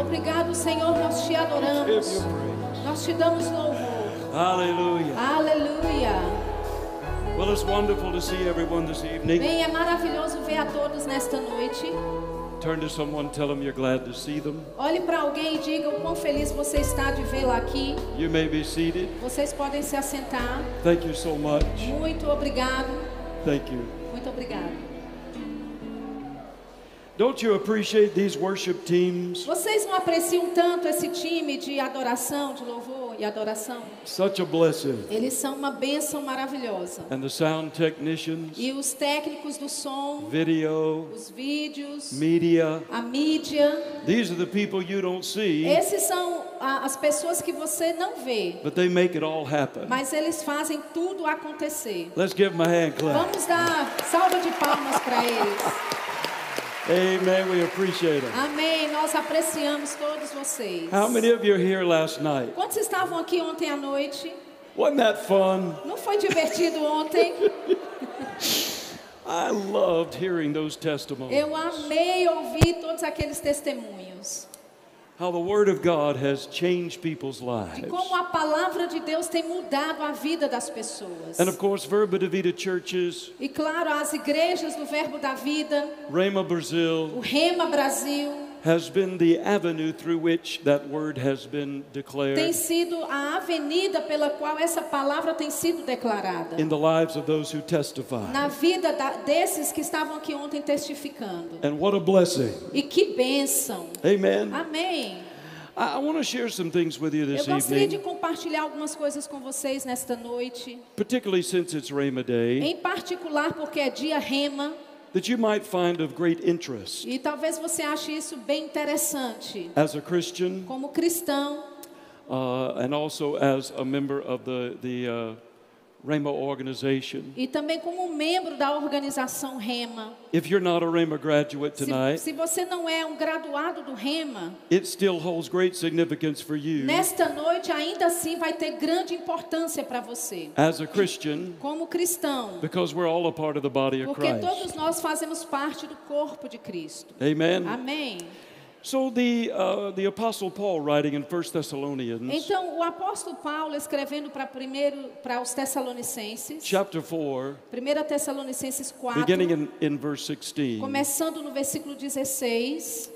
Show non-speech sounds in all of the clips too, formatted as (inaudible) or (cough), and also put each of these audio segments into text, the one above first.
Obrigado, Senhor, nós te adoramos. Nós te damos louvor. Hallelujah. Aleluia. Well, it's wonderful to see everyone this evening. Bem, é maravilhoso ver a todos nesta noite. Turn to someone, tell them you're glad to see them. Olhe para alguém e diga o quão feliz você está de vê-lo aqui. You may be seated. Vocês podem se assentar. Thank you so much. Muito obrigado. Thank you. Muito obrigado. Don't you appreciate these worship teams? Vocês não apreciam tanto esse time de adoração, de louvor e adoração? Such a blessing. Eles são uma bênção maravilhosa. And the sound technicians, E os técnicos do som, video, os vídeos, media. a mídia, These are the people you don't see, esses são as pessoas que você não vê, but they make it all happen. mas eles fazem tudo acontecer. Let's give them a hand clap. Vamos dar salva de palmas para eles. Amen. We appreciate them. Amém. Nós apreciamos todos vocês. How many of you are here last night? Quantos estavam aqui ontem à noite? Wasn't that fun? Não foi divertido ontem? I loved hearing those testimonies. Eu amei ouvir todos aqueles testemunhos. How the Word of God has changed people's De lives. como a palavra de Deus tem mudado a vida das pessoas. And of course, Verba Vida churches, E claro, as igrejas do Verbo da Vida, Rhema o Rema Brasil, has been the avenue through which that word has been tem declared sido a avenida pela qual essa palavra tem sido declarada. in the lives of those who testify. Na vida da- desses que estavam aqui ontem testificando. And what a blessing. E que bênção. Amen. Amém. I, want to share some things with you Eu this gostaria de evening, compartilhar algumas coisas com vocês nesta noite. particularly since it's Day, Em particular porque é dia Rema. That you might find of great interest E talvez você ache isso bem interessante. as a Christian Como cristão uh, and also as a member of the, the uh, Rhema organization. e também como membro da organização Rema. If you're not a Rhema graduate Se, tonight, se você não é um graduado do Rema, it still holds great significance for you nesta noite ainda assim vai ter grande importância para você. as a Christian Como cristão. because we're all a part of the body of Porque Christ. todos nós fazemos parte do corpo de Cristo. Amen. Amém. So the uh, the apostle Paul writing in 1 Thessalonians Então, o apóstolo Paulo escrevendo para primeiro para os Tessalonicenses, chapter 4 1 Tessalonicenses 4, beginning in, in verse 16. começando no versículo 16,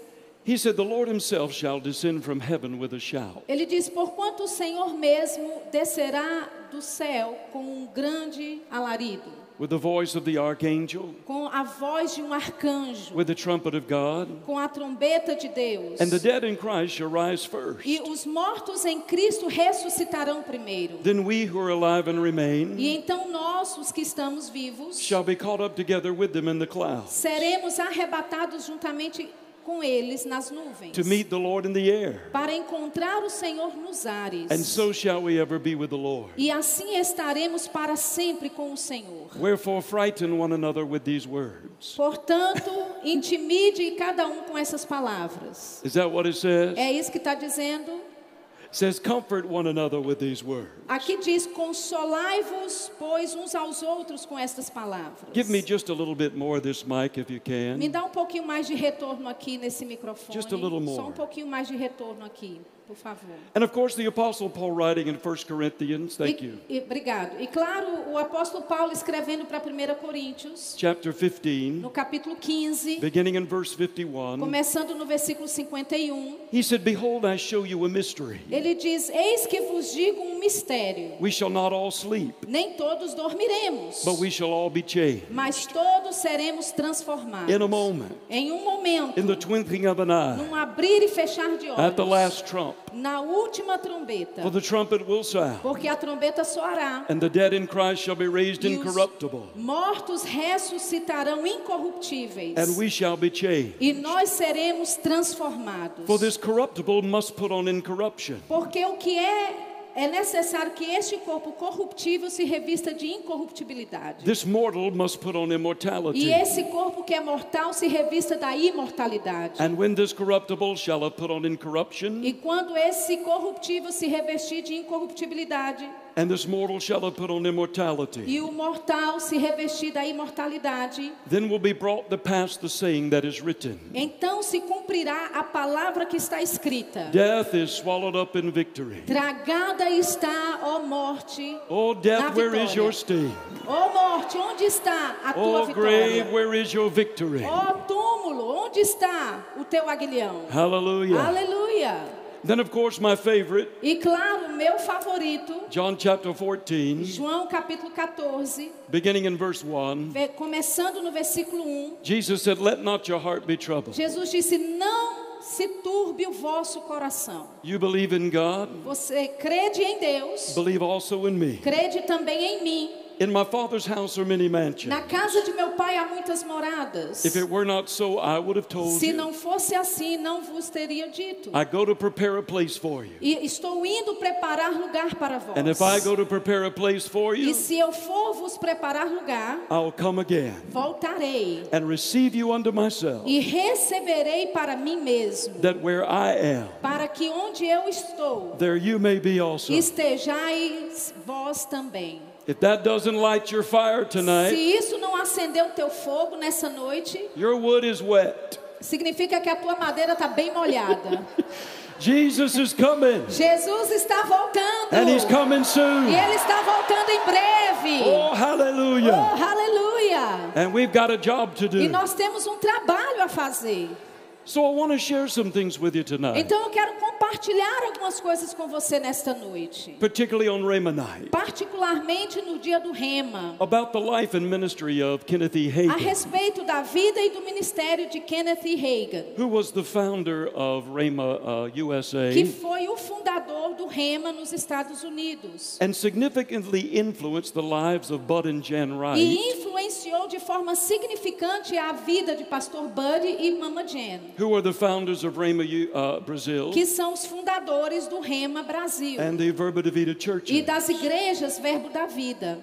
He said, The Lord himself shall descend from heaven with a shout, ele diz: Porquanto o Senhor mesmo descerá do céu com um grande alarido, with the voice of the archangel, com a voz de um arcanjo, with the trumpet of God, com a trombeta de Deus. and the dead in Christ shall rise first. E os mortos em Cristo ressuscitarão primeiro. Then we who are alive and remain E então nós, os que estamos vivos, shall be caught up together with them in the clouds seremos arrebatados juntamente com eles nas nuvens. to meet the Lord in the air. para encontrar o Senhor nos ares. And so shall we ever be with the Lord. E assim estaremos para sempre com o Senhor. Wherefore, frighten one another with these words. Portanto, intimide cada um com essas palavras. Is that what it says? É isso que está dizendo. Says, Comfort one another with these words. Aqui diz: Consolai-vos, pois, uns aos outros com estas palavras. Give me just a little bit more of this mic if you Me can. dá um pouquinho mais de retorno aqui nesse microfone. Just a little more. Só um pouquinho mais de retorno aqui, por favor. And of course, the Apostle Paul writing in 1 Corinthians, thank E- you, e- obrigado. E claro, o apóstolo Paulo escrevendo para 1 Coríntios, chapter 15, no capítulo 15, beginning in verse 51, começando no versículo 51, he said, Behold, I show you a mystery. ele diz: Eis que vos digo um mistério. We shall not all sleep, Nem todos dormiremos, but we shall all be changed mas todos seremos transformados. in a moment, Em um momento, in the twinkling of an eye, num abrir e fechar de at the olhos, last trump. Na última trombeta, For the trumpet will sound, porque a trombeta soará. and the dead in Christ shall be raised incorruptible, mortos ressuscitarão incorruptíveis. and we shall be changed. E nós seremos transformados. For this corruptible must put on incorruption, Porque o que é é necessário que este corpo corruptível se revista de incorruptibilidade. this mortal must put on E immortality. esse corpo que é mortal se revista da imortalidade. And when this corruptible shall have put on incorruption, E quando esse corruptível se revestir de incorruptibilidade, and this mortal shall have put on immortality. e o mortal se revestir da imortalidade, Then will be brought to pass the saying that is written então se cumprirá a palavra que está escrita. Death is swallowed up in victory. Tragada está, ó morte, Oh, death, where is your sting? ó morte, onde está a tua Oh, grave, vitória? where is your victory? Ó túmulo, onde está o teu aguilhão? Hallelujah. Aleluia! Then, of course, my favorite, E claro, meu favorito, John chapter 14, João capítulo 14, beginning in verse 1. ve- começando no versículo 1. Jesus said, Let not your heart be troubled. Jesus disse: Não se turbe o vosso coração. You believe in God, Você crede em Deus, believe also in me. crede também em mim. In my Father's house are many mansions. Na casa de meu pai há muitas moradas. If it were not so, I would have told Se you. não fosse assim, não vos teria dito. I go to prepare a place for you. E estou indo preparar lugar para vós. And if I go to prepare a place for E you, se eu for vos preparar lugar, I'll come again voltarei and receive you unto myself, e receberei para mim mesmo, that where I am, para que onde eu estou, there you may be also. estejais vós também. If that doesn't light your fire Se tonight, isso não acendeu o teu fogo nessa noite, your wood is wet. significa que a tua madeira está bem molhada. (laughs) Jesus is coming, Jesus está voltando. and he's coming E soon. ele está voltando em breve. Oh, Oh, hallelujah. And we've got a job to E do. nós temos um trabalho a fazer. So I want to share some things with you tonight, Então eu quero compartilhar algumas coisas com você nesta noite. particularly on Rhema night, Particularmente no dia do Rema. about the life and ministry of Kenneth E. A Hagin, respeito da vida e do ministério de Kenneth E. Hagan. who was the founder of Rhema uh, USA Que foi o fundador do Rema nos Estados Unidos. and significantly influenced the lives of Bud and Jan E Wright, influenciou de forma significante a vida de Pastor Bud e Mama Jen. Who are the founders of Rhema U- uh, Brazil Que são os fundadores do Rema Brasil. and the Verba de Vida E churches. das igrejas Verbo da Vida.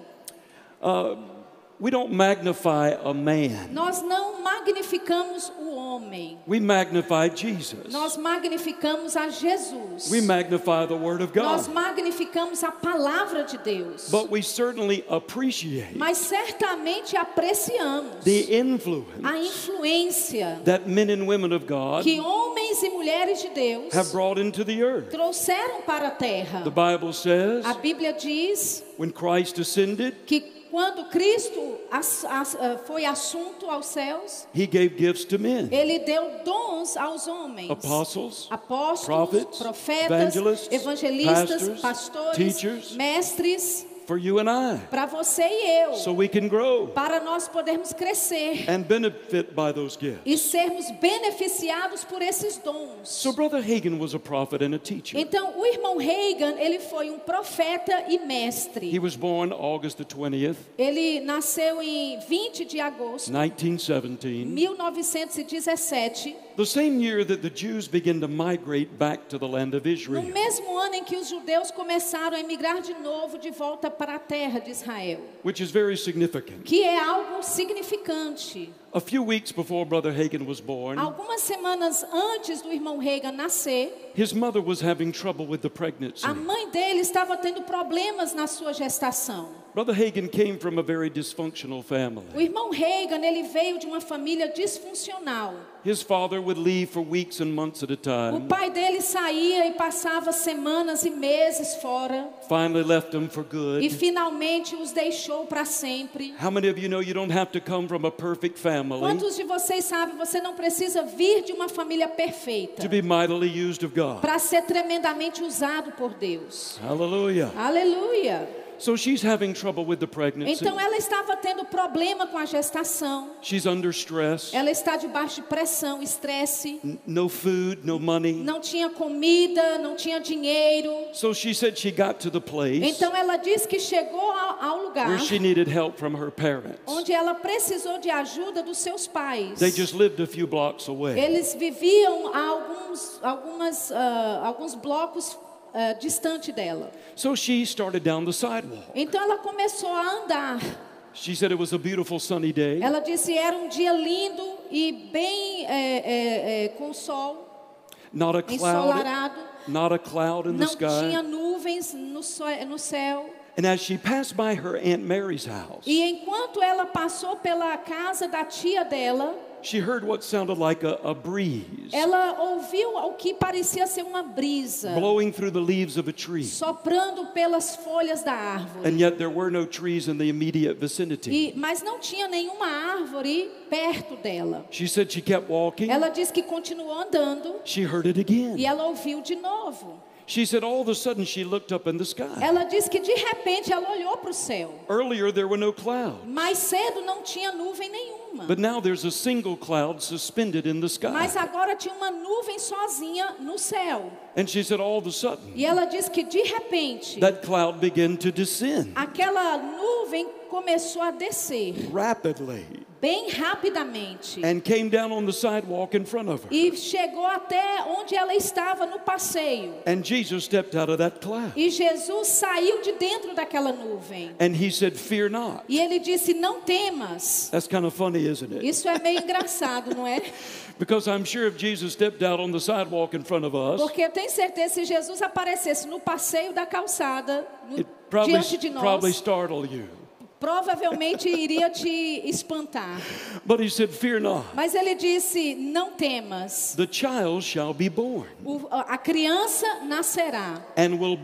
We don't magnify a man, Nós não magnificamos homem. we magnify Jesus. Nós magnificamos a Jesus. We magnify the Word of Nós God. magnificamos a palavra de Deus. But we certainly appreciate Mas certamente apreciamos the influence a influência that men and women of God que homens e mulheres de Deus have brought into the earth. trouxeram para a terra. The Bible says A Bíblia diz when Christ ascended, que quando Cristo as- as- ah, foi assunto aos céus, he gave gifts to men ele deu dons aos homens. apostles, Apóstolos, prophets, profetas, evangelistas, pastors, pastores, teachers. mestres, for you and I, para você e eu, so we can grow para nós podermos crescer and benefit by those gifts. e sermos beneficiados por esses dons. So Brother Hagen was a prophet and a teacher. Então, o irmão Reagan, ele foi um profeta e mestre. He was born August the 20th, Ele nasceu em 20 de agosto 1917, 1917, the same year that the Jews began to migrate back to the land of no Israel. mesmo ano em que os judeus começaram a emigrar de novo de volta para a terra de Israel, which is very significant. que é algo significante. A few weeks before Brother Hagen was born, Algumas semanas antes do irmão Reagan nascer, his mother was having trouble with the pregnancy. a mãe dele estava tendo problemas na sua gestação. Brother Hagen came from a very dysfunctional O family. irmão Reagan, ele veio de uma família disfuncional. His father would leave for weeks and months at a O time, pai dele saía e passava semanas e meses fora finally left him for e good. finalmente os deixou para sempre. How many of you know you don't have to come from a perfect family Quantos de vocês sabem, você não precisa vir de uma família to perfeita be mightily used of God? para ser tremendamente usado por Deus. Hallelujah. Aleluia. So she's having trouble with the pregnancy. Então ela estava tendo problema com a gestação. She's under stress. Ela está debaixo de pressão, estresse. No food, no money. Não tinha comida, não tinha dinheiro. So she said she got to the place Então ela disse que chegou ao, lugar where she needed help from her parents. onde ela precisou de ajuda dos seus pais. They just lived a few blocks away. Eles viviam a alguns, algumas, ah, alguns blocos ah, distante dela. So she started down the sidewalk. Então ela começou a andar. She said it was a beautiful sunny day. Ela disse era um dia lindo e bem é, é, é, com sol, Not a cloud, ensolarado. not a cloud in the Não tinha sky. nuvens no, no céu. And as she passed by her Aunt Mary's house, E enquanto ela passou pela casa da tia dela, she heard what sounded like a, a breeze ela ouviu o que parecia ser uma brisa blowing through the leaves of a tree. soprando pelas folhas da árvore. And yet there were no trees in the immediate vicinity. E, mas não tinha nenhuma árvore perto dela. She said she kept walking. Ela disse que continuou andando She heard it again. e ela ouviu de novo. She said all of a sudden she looked up in the sky. Ela disse que de repente ela olhou para o céu. Earlier there were no clouds, Mais cedo não tinha nuvem nenhuma. but now there's a single cloud suspended in the sky. Mas agora tinha uma nuvem sozinha no céu. And she said all of a sudden E ela disse que de repente that cloud began to descend aquela nuvem começou a descer rapidly bem rapidamente. and came down on the sidewalk in front of her. E chegou até onde ela estava no passeio. And Jesus stepped out of that cloud. E Jesus saiu de dentro daquela nuvem. And he said, Fear not. E ele disse: Não temas. That's kind of funny, isn't it? Isso é meio engraçado, não é? (laughs) Because I'm sure if Jesus stepped out on the sidewalk in front of us, Porque eu tenho certeza se Jesus aparecesse no passeio da calçada, no- probably, diante de probably nós, startle you. Provavelmente iria te espantar. But he said, Fear not. Mas ele disse: Não temas. The child shall be born O- a criança nascerá and will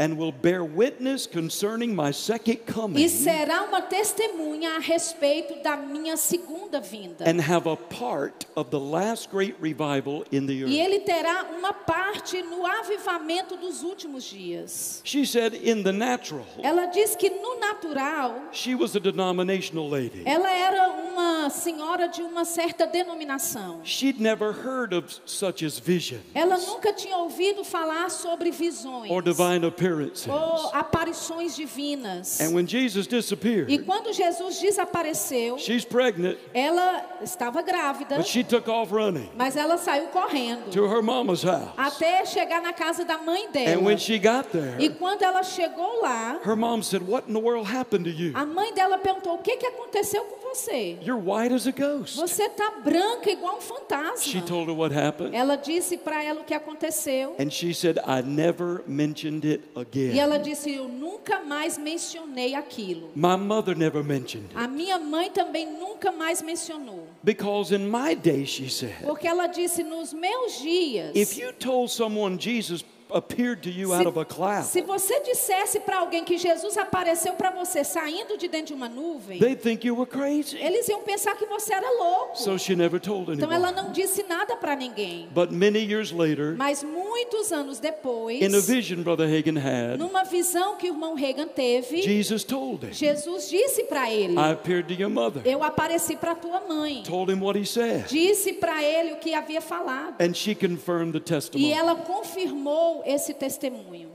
and will bear witness concerning my second coming e será uma testemunha a respeito da minha segunda vinda. and have a part of the last great revival in the E ele terá uma parte no avivamento dos últimos dias. She said, in the natural, Ela diz que no natural, she was a denominational lady. ela era uma senhora de uma certa denominação. She'd never heard of such as vision Ela nunca tinha ouvido falar sobre visões or divine appearances. Ou aparições divinas. And when Jesus E disappeared, quando Jesus desapareceu, she's pregnant, ela estava grávida, but she took off running mas ela saiu correndo to her mama's house. até chegar na casa da mãe And dela. when she got there, E quando ela chegou lá, her mom said, What in the world happened to you? a mãe dela perguntou: O que, que aconteceu com você? You're white as a ghost. Você tá branca igual um She fantasma. told her what happened. Ela disse para ela o que aconteceu. And she said, I never mentioned it E again. ela disse: Eu nunca mais mencionei aquilo. My mother never mentioned it. A minha mãe também nunca mais mencionou. Because in my day, she said, Porque ela disse: Nos meus dias, if you told someone Jesus appeared to you out of a cloud, se você dissesse para alguém que Jesus apareceu para você saindo de dentro de uma nuvem, they'd think you were crazy. eles iam pensar que você era louco. So she never told Então ela não disse nada para ninguém. But many years later, Mas muitos anos depois, in a vision Brother Hagen had, numa visão que o irmão Reagan teve, Jesus told him, Jesus disse para ele: I appeared to your mother, Eu apareci para tua mãe. told him what he said, Disse para ele o que havia falado. and she confirmed the E testimony. ela confirmou esse testemunho.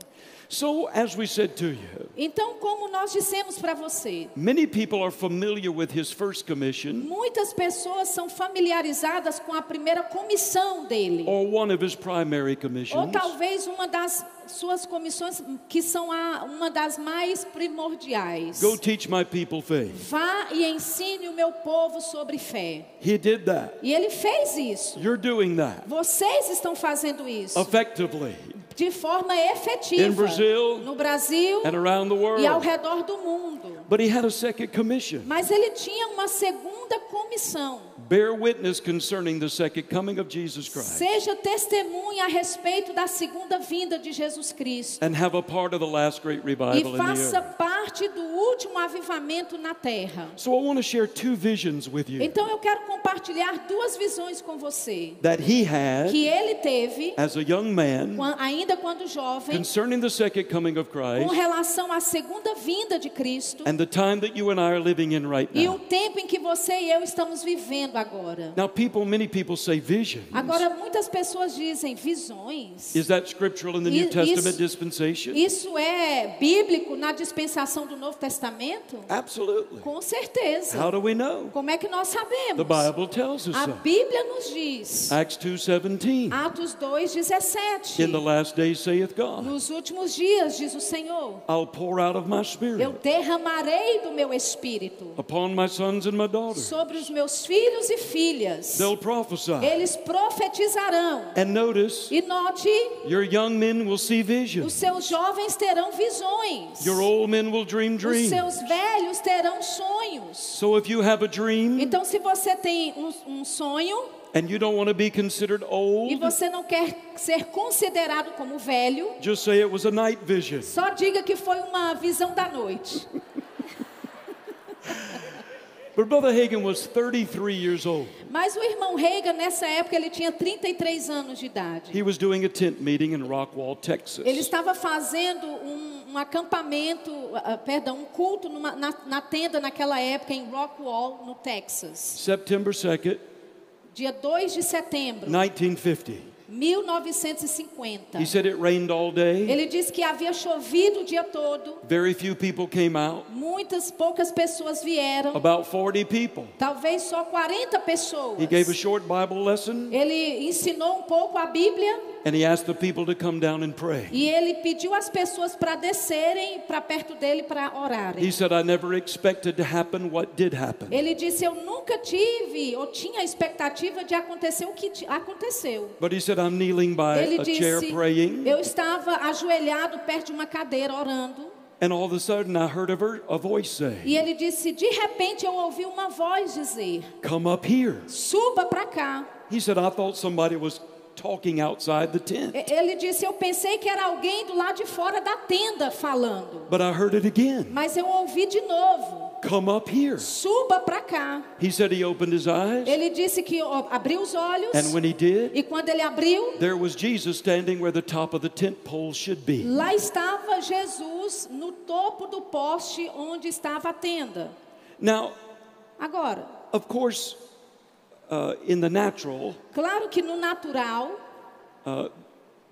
So, as we said to you, Então, como nós dissemos para você, many people are familiar with his first commission muitas pessoas são familiarizadas com a primeira comissão dele. or one of his primary Ou commissions. talvez uma das suas comissões que são a, uma das mais primordiais. Go teach my people faith. Vá e ensine o meu povo sobre fé. He did that. E ele fez isso. You're doing that Vocês estão fazendo isso effectively de forma efetiva Brazil no Brasil e ao redor do mundo. Mas ele tinha uma segunda comissão. Bear witness concerning the second coming of Jesus Christ Seja testemunha a respeito da segunda vinda de Jesus Cristo. and have a part of the last great E revival the faça parte do último avivamento na terra. So I want to share two visions with you Então eu quero compartilhar duas visões com você. that he had Que ele teve, as a young man ainda quando jovem, concerning the second coming of com Christ relação à segunda vinda de Cristo. and the time that you and I are living in right E o now. tempo em que você e eu estamos vivendo agora. Now, people, many people say visions. Agora, muitas pessoas dizem visões. Is that scriptural in the New Testament isso- dispensation? Isso é bíblico na dispensação do Novo Testamento? Absolutely. Com certeza. How do we know? Como é que nós The sabemos? Bible tells us A. Bíblia nos diz. Acts 2:17. Atos 2:17. In the last days saith God, Nos últimos dias, diz o Senhor, I'll pour out of my spirit eu derramarei do meu espírito upon my sons and my daughters. sobre os meus filhos filhos e filhas. They'll prophesy. Eles profetizarão. And notice, E note, your young men will see os visions. seus jovens terão visões. Your old men will dream Os dreams. seus velhos terão sonhos. So if you have a dream Então, se você tem um, um sonho and you don't want to be considered e old, você não quer ser considerado como velho, just say it was a night vision. só diga que foi uma visão da noite. (laughs) Mas o irmão Reagan, nessa época, ele tinha 33 anos de idade. He was doing a tent meeting in Rockwall, Texas. Ele estava fazendo um, um acampamento, ah, perdão, um culto numa- na, na tenda naquela época em Rockwall, no Texas. September 2nd, Dia 2 de setembro, 1950. 1950. He said it rained all day. Ele disse que havia chovido o dia todo, Very few people came out. Muitas, poucas pessoas vieram, About 40 people. talvez só 40 pessoas. He gave a short Bible lesson Ele ensinou um pouco a Bíblia and he asked the people to come down and pray. e ele pediu às pessoas para descerem para perto dele para He orarem. said, I never expected to happen what did happen. Ele disse: Eu nunca tive ou tinha a expectativa de acontecer o que aconteceu. But he said, I'm kneeling by Ele a chair disse: praying, Eu estava ajoelhado perto de uma cadeira orando. And all of a sudden I heard a, a voice say, E ele disse: De repente eu ouvi uma voz dizer: Come up here. Suba para cá. He said, I thought somebody was talking outside the tent. Ele disse: Eu pensei que era alguém do lado de fora da tenda falando. But I heard it again. Mas eu ouvi de novo: Come up here. Suba para cá. He said he opened his eyes, Ele disse que abriu os olhos. and when he did, E quando ele abriu, there was Jesus standing where the top of the tent pole should be. lá estava Jesus no topo do poste onde estava a tenda. Now, Agora, of course, uh, in the natural, claro que no natural,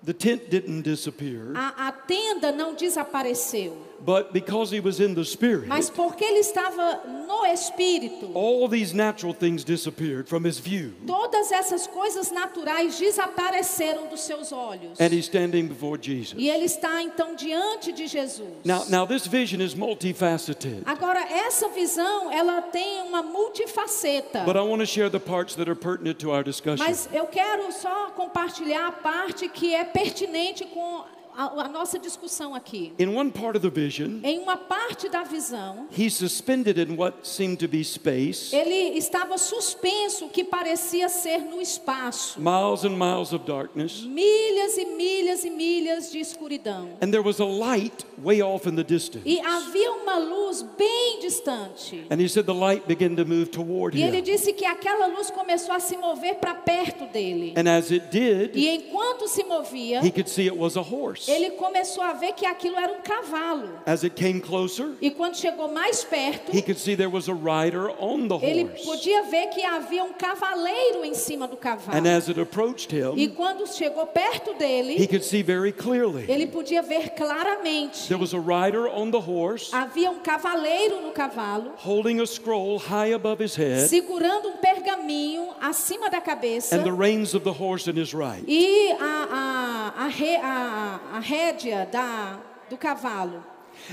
the tent didn't disappear, a, a tenda não desapareceu. But because he was in the spirit, Mas porque ele estava no espírito, all these natural things disappeared from his view. todas essas coisas naturais desapareceram dos seus olhos. And he's standing before Jesus. E ele está então diante de Jesus. Now, now this vision is multifaceted, Agora essa visão, ela tem uma multifaceta. but I want to share the parts that are pertinent to our discussion. Mas eu quero só compartilhar a parte que é pertinente com a, a nossa discussão aqui. In one part of the vision, Em uma parte da visão, he's suspended in what seemed to be space, ele estava suspenso, que parecia ser no espaço. miles and miles of darkness, Milhas e milhas e milhas de escuridão. and there was a light way off in the distance. E havia uma luz bem distante. And he said the light began to move toward E ele him. disse que aquela luz começou a se mover para perto dele. And as it did, E enquanto se movia, he could see it was a horse. Ele começou a ver que aquilo era um cavalo. As it came closer, E quando chegou mais perto, he could see there was a rider on the ele horse. podia ver que havia um cavaleiro em cima do cavalo. And as it approached E him, quando chegou perto he dele, could see very clearly. ele podia ver claramente. There was a rider on the horse Havia um cavaleiro no cavalo, holding a scroll high above his head segurando um pergaminho acima da cabeça. and the reins of the horse in his right. E a, a, a, re- a, a rédea da, do cavalo.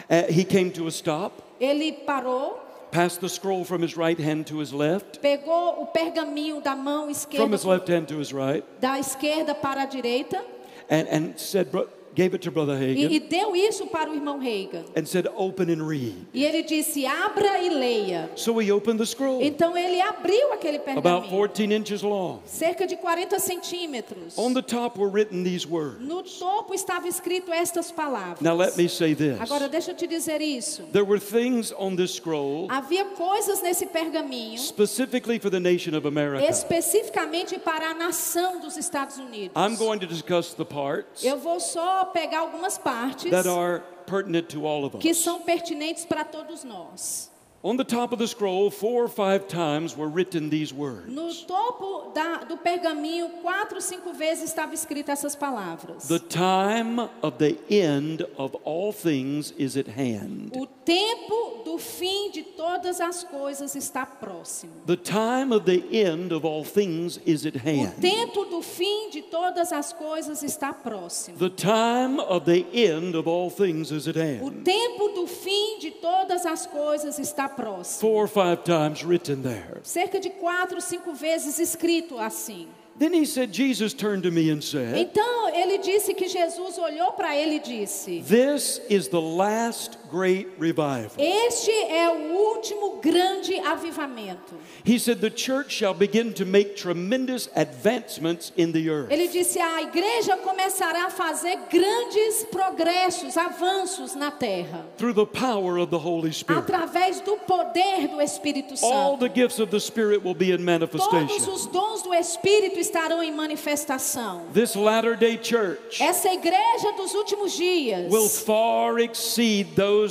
Uh, he came to a stop, Ele parou, passed the scroll from his right hand to his left, pegou o pergaminho da mão from esquerda, his left hand to his right, da esquerda para a direita, and, and said, gave it to Brother e, e Hagen deu isso para o irmão Reagan. and said, Open and read. E ele disse: abra e leia. So he opened the scroll, Então ele abriu aquele about pergaminho, 14 inches long. cerca de 40 centímetros. On the top were written these words. No topo estava escrito estas palavras. Now let me say this. Agora deixa eu te dizer isso. There were things on this scroll Havia coisas nesse pergaminho specifically for the nation of America. especificamente para a nação dos Estados Unidos. I'm going to discuss the parts Eu vou só pegar algumas partes that are pertinent to all of que us. são pertinentes para todos nós. On the top of the scroll, four or five times were written these words. No topo da- do pergaminho, quatro, cinco vezes estava escrita essas palavras. The time of the end of all things is at hand. O tempo do fim de todas as coisas está próximo. The time of the end of all things is at O hand. tempo do fim de todas as coisas está próximo. The time of the end of all things is at O hand. tempo do fim de todas as coisas está próximo. Four or five times written there. Cerca de quatro, cinco vezes escrito assim. Then he said, Jesus turned to me and said, Então ele disse que Jesus olhou para ele e disse: This is the last great revival. Este é o último grande avivamento. He said, The church shall begin to make tremendous advancements in the earth. Ele disse: a igreja começará a fazer grandes progressos, avanços na terra, Through the power of the Holy Spirit. através do poder do Espírito All Santo. the gifts of the Spirit will be in Todos manifestation. os dons do Espírito estarão em manifestação. This latter day church Essa igreja dos últimos dias will far exceed those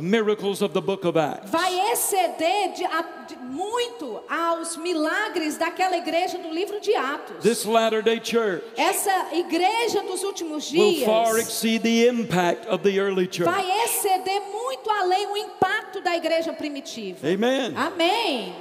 miracles of the book of Acts. vai exceder de- de- muito aos milagres daquela igreja do livro de Atos. This latter day church Essa igreja dos últimos will dias far exceed the impact of the early church. vai exceder muito além o impacto da igreja primitiva. Amen. Amém.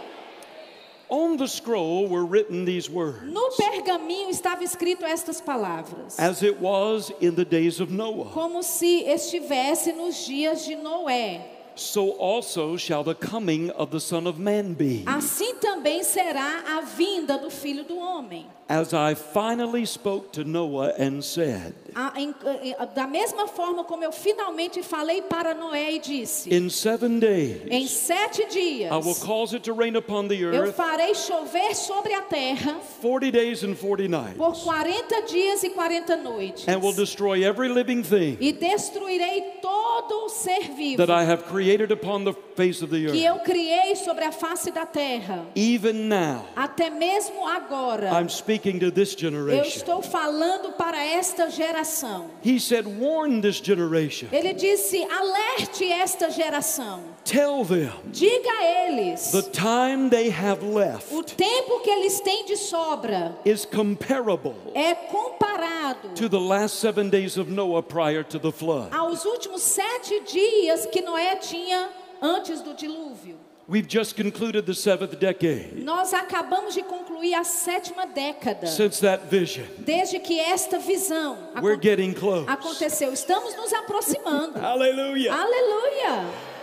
On the scroll were written these words No pergaminho estava escrito estas palavras, as it was in the days of Noah. como se estivesse nos dias de Noé. So also shall the coming of the Son of Man be. Assim também será a vinda do Filho do Homem. As I finally spoke to Noah and said, em- eh, da mesma forma como eu finalmente falei para Noé e disse: In seven Em days sete dias I will cause it to rain upon the eu earth farei chover sobre a terra 40 days and 40 nights, por 40 dias e 40 noites. and will destroy every living thing E destruirei todo o ser vivo that I have created upon the face of the que earth. eu criei sobre a face da terra. Even now, Até mesmo agora, I'm speaking to this eu generation. estou falando para esta geração. He said, Warn this generation. Ele disse: alerte esta geração. Tell them Diga a eles: the time they have left o tempo que eles têm de sobra is comparable é comparado to the last seven days of Noah prior to the flood. aos últimos sete dias que Noé tinha antes do dilúvio. We've just concluded the seventh decade Nós acabamos de concluir a sétima década since that vision. desde que esta visão We're getting close. aconteceu. Estamos nos aproximando. Hallelujah. Aleluia!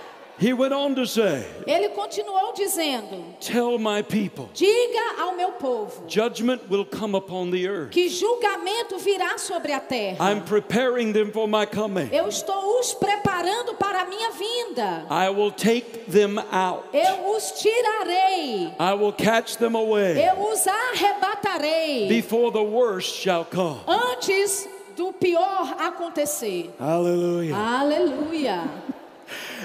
He went on to say, Ele continuou dizendo: Tell my people, Diga ao meu povo judgment will come upon the earth. que julgamento virá sobre a terra. I'm preparing them for my coming. Eu estou os preparando para a minha vinda. I will take them out. Eu os tirarei. I will catch them away Eu os arrebatarei before the worst shall come. antes do pior acontecer. Hallelujah. Aleluia.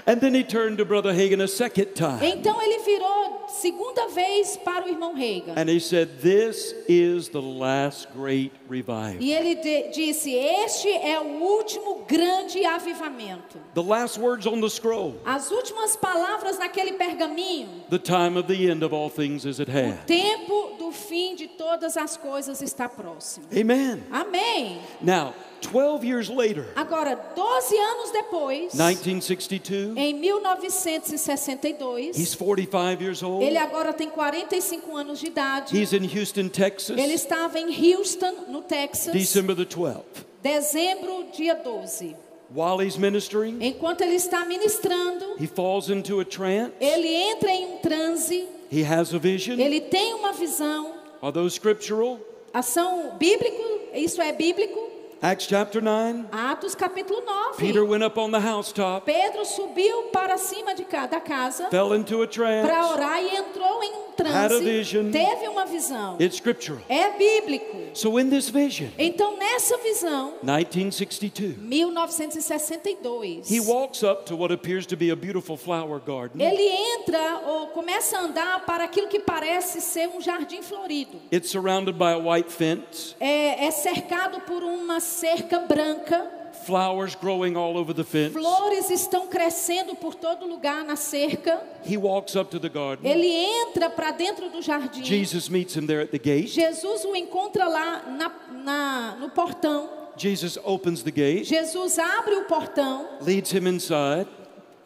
And then he turned to Brother Hagan a second time Então ele virou segunda vez para o irmão Reagan. and he said, This is the last great revival. E ele disse: Este é o último grande avivamento. The last words on the scroll. As últimas palavras naquele pergaminho. The time of the end of all things is at hand. Tempo do fim de todas as coisas está próximo. Amen. Amém. Now, 12 years later, Agora, 12 anos depois, 1962, em 1962, he's 45 years old. ele agora tem 45 anos de idade. He's in Houston, Texas, Ele estava em Houston, no Texas, December the 12th. dezembro, dia 12. While he's ministering, Enquanto ele está ministrando, he falls into a trance. ele entra em um transe, He has a vision. ele tem uma visão. Are those scriptural? Ação bíblico, isso é bíblico. Acts chapter 9. Atos capítulo 9. Peter went up on the housetop, Pedro subiu para cima de ca- da casa fell into a para trance. orar e entrou em um Had a transe. vision. Teve uma visão. It's scriptural. É bíblico. So, in this vision, Então, nessa visão, 1962, 1962, he walks up to what appears to be a beautiful flower garden. ele entra ou começa a andar para aquilo que parece ser um jardim florido. It's surrounded by a white fence, É, é cercado por uma cerca branca. flowers growing all over the fence. Flores estão crescendo por todo lugar na cerca. He walks up to the garden. Ele entra para dentro do jardim. Jesus meets him there at the gate. Jesus o encontra lá na, na- no portão. Jesus opens the gate, Jesus abre o portão, leads him inside,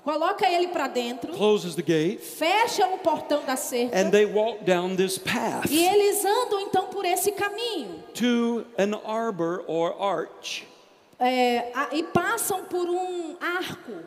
coloca ele para dentro, closes the gate, fecha o portão da cerca. and they walk down this path E eles andam então por esse caminho to an arbor or arch. É, a- e passam por um arco.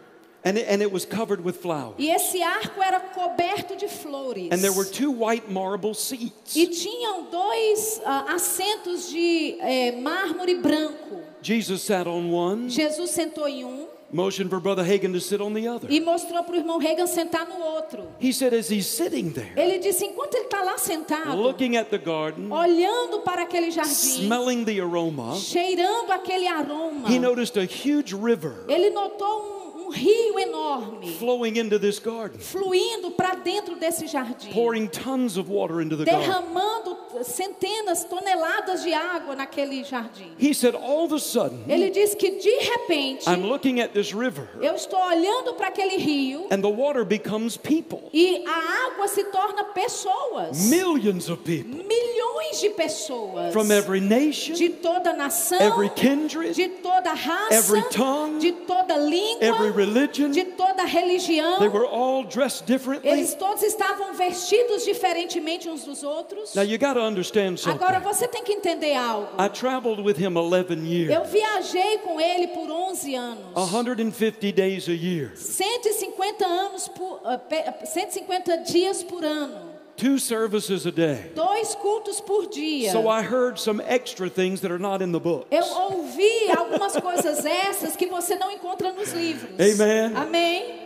And it, and it was covered with flowers. E esse arco era coberto de flores. And there were two white marble seats. E tinham dois ah, assentos de eh, mármore branco. Jesus sat on one, Jesus sentou em um motioned for Brother Hagan to sit on the other. e mostrou para o irmão Reagan sentar no outro. He said, as he's sitting there, Ele disse: enquanto ele está lá sentado, looking at the garden, olhando para aquele jardim, smelling the aroma, cheirando aquele aroma, he noticed a huge river ele notou um, um rio enorme flowing into this garden, fluindo para dentro desse jardim, pouring tons of water into the garden. derramando centenas, toneladas de água naquele jardim. He said, all of a sudden, Ele disse que de repente I'm looking at this river, eu estou olhando para aquele rio and the water becomes people. e a água se torna pessoas. Millions of people Milhões de pessoas. from every nation, de toda nação, every kindred, de toda raça, every tongue, de toda língua, religion. de toda religião. They were all dressed differently. Eles todos estavam vestidos diferentemente uns dos outros. Now you got to understand Agora something. você tem que entender algo. I traveled with him 11 years, Eu viajei com ele por 11 anos. 150 days a year, 150 anos por, eh, pe- 150 dias por ano. Two services a day. Dois cultos por dia. So I heard some extra things that are not in the book. Eu ouvi algumas coisas essas que você não encontra nos livros. Amen. Amém.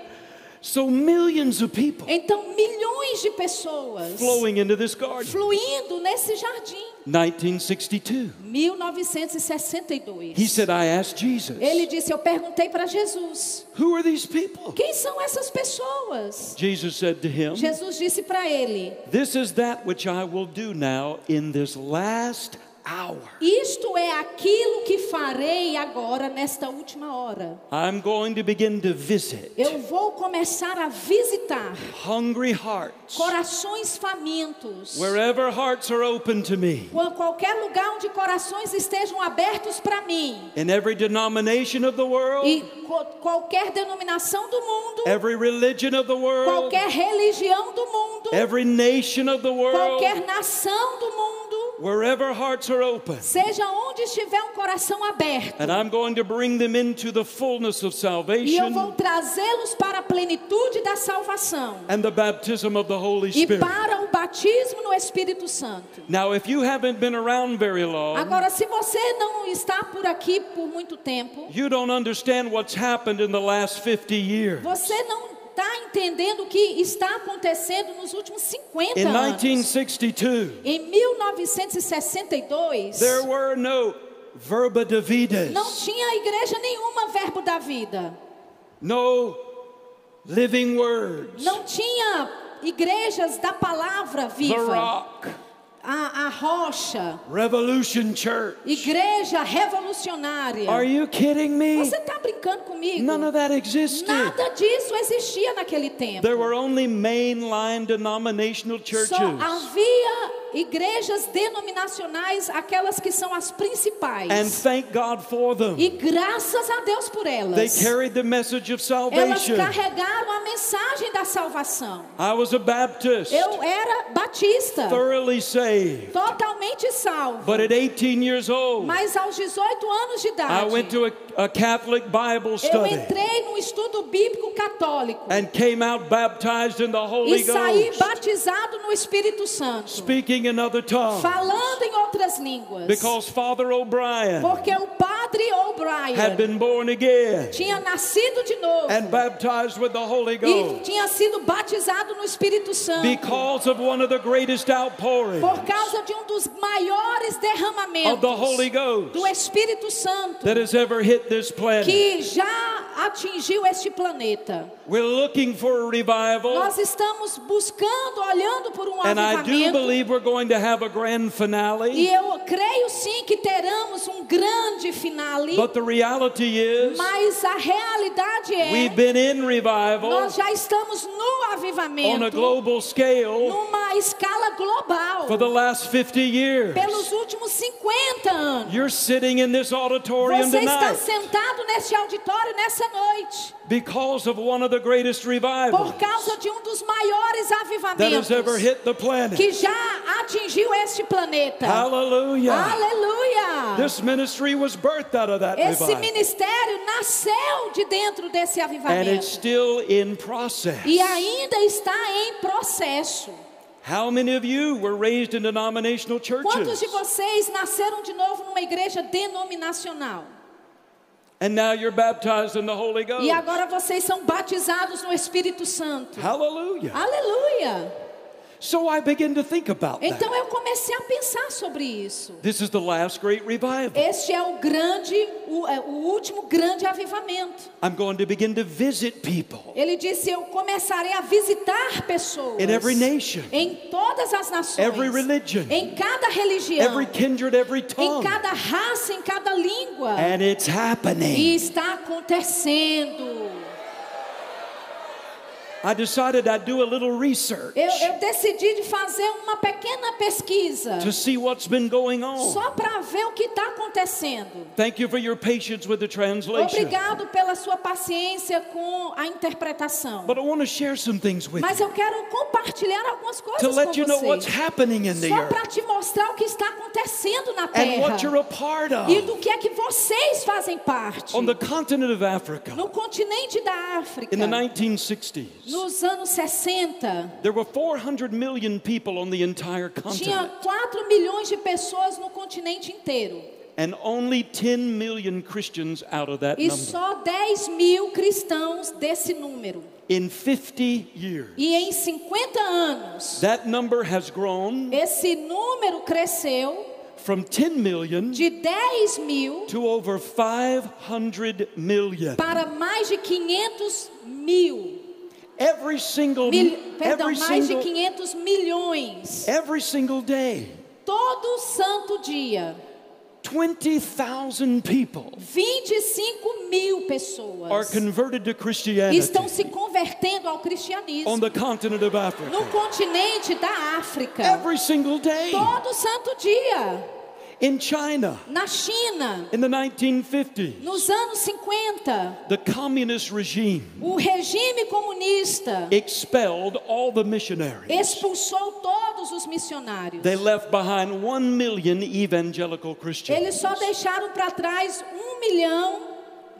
So millions of people Então, milhões de pessoas flowing into this garden. fluindo nesse jardim. 1962. 1962. He said, I asked Jesus, Ele disse: Eu perguntei para Jesus: who are these people? Quem são essas pessoas? Jesus said to him, Jesus disse para ele: This is that which I will do now in this last. Isto é aquilo que farei agora nesta última hora. I'm going to begin to visit Eu vou começar a visitar hungry hearts. corações famintos. Wherever hearts are open to me, Qual- Qualquer lugar onde corações estejam abertos para mim. in every denomination of the world, E qualquer denominação do mundo, every religion of the world, qualquer religião do mundo, every nation of the world, qualquer nação do mundo, wherever hearts are open. seja onde estiver um coração aberto. And I'm going to bring them into the fullness of E eu vou salvation trazê-los para a plenitude da salvação and the baptism of the Holy e Spirit. para o batismo no Espírito Santo. Now, if you haven't been around very long, Agora, se você não está por aqui por muito tempo, you don't understand what's happened in the last 50 years. você não está entendendo o que está acontecendo nos últimos 50 In anos. 1962, Em 1962, there were no verba dividas, não tinha igreja nenhuma verbo da vida. no living words, Não tinha igrejas da palavra the viva. rock, A, a rocha, revolution church. igreja revolucionária. Are you kidding me? Você está brincando comigo? None of that existed. Nada disso existia naquele tempo. There were only mainline denominational churches. Só havia igrejas denominacionais, aquelas que são as principais. And thank God for them. E graças a Deus por They elas. carried the message of Elas salvation. carregaram a mensagem da salvação. I was a Baptist, Eu era batista, thoroughly saved. Totalmente salvo. But at 18 years old, Mas aos 18 anos de I idade, went to a, a Catholic Bible eu study entrei no estudo bíblico católico and came out baptized in the e Holy saí Ghost, batizado no Espírito Santo, speaking in other tongues. falando em outras línguas. Because Father O'Brien Porque o padre O'Brien had been born again tinha nascido de novo and baptized with the Holy e Ghost tinha sido batizado no Espírito Santo because of one of the greatest outpourings por causa de um dos maiores of the Holy derramamentos Ghost do Espírito Santo that has ever hit this planet. que já atingiu este planeta. We're looking for a revival, Nós estamos buscando, olhando por um and I do avivamento. believe we're going to have a grand E finale. eu creio sim que teremos um grande finale, But the reality is, mas a realidade we've é been in revival nós já estamos no on a avivamento global scale numa escala global the last 50 years. pelos últimos 50 anos. You're sitting in this auditorium Você está tonight sentado neste auditório nessa noite because of one of the greatest por revivals causa de um dos maiores that has ever avivamentos hit the planet. que já atingiu este planeta. Hallelujah. Aleluia! This ministry was birthed out of that Esse revival. ministério nasceu de dentro desse And it's avivamento. still in process. E ainda está em processo. How many of you were raised in denominational Quantos churches? de vocês nasceram de novo numa igreja denominacional? And now you're baptized in the Holy Ghost. E agora vocês são batizados no Espírito Santo. Hallelujah. Aleluia! So I begin to think about Então that. eu comecei a pensar sobre isso. This is the last great revival. Este é o grande, o, é, o último grande avivamento. I'm going to begin to visit people Ele disse: Eu começarei a visitar pessoas in every nation, em todas as nações, every religion, em cada religião, every kindred, every em tongue. cada raça, em cada língua. And it's E happening. está acontecendo. I decided I'd do a little research Eu, eu decidi de fazer uma pequena pesquisa to see what's been going on. só para ver o que está acontecendo. Thank you for your patience with the translation. Obrigado pela sua paciência com a interpretação. But I want to share some things with Mas eu quero compartilhar algumas coisas to com let you know what's happening in the Só para te mostrar o que está acontecendo na and terra. what you're a part E of. do que é que vocês fazem parte. On the continent of Africa No continente da África, in the 1960s, nos anos 60, there were 400 million people on the entire tinha continent 4 milhões de pessoas no continente inteiro. and only 10 million Christians out of that E number. só 10 mil cristãos desse número. In 50 years, E em 50 anos, that number has grown esse número cresceu from 10 million de 10 mil to over 500 million. para mais de 500 mil. Every single Mil, perdão, every mais de single 500 milhões. every single day Todo santo dia, 20,000 people 25 mil are pessoas converted to Christianity estão se convertendo ao on cristianismo the continent of no Africa. continente da África. Every single day Todo santo dia. In China Na China, in the 1950s, nos anos 50, the communist regime o regime comunista expelled all the missionaries. expulsou todos os missionários. They left behind 1 million evangelical Eles Christians. só deixaram para trás um milhão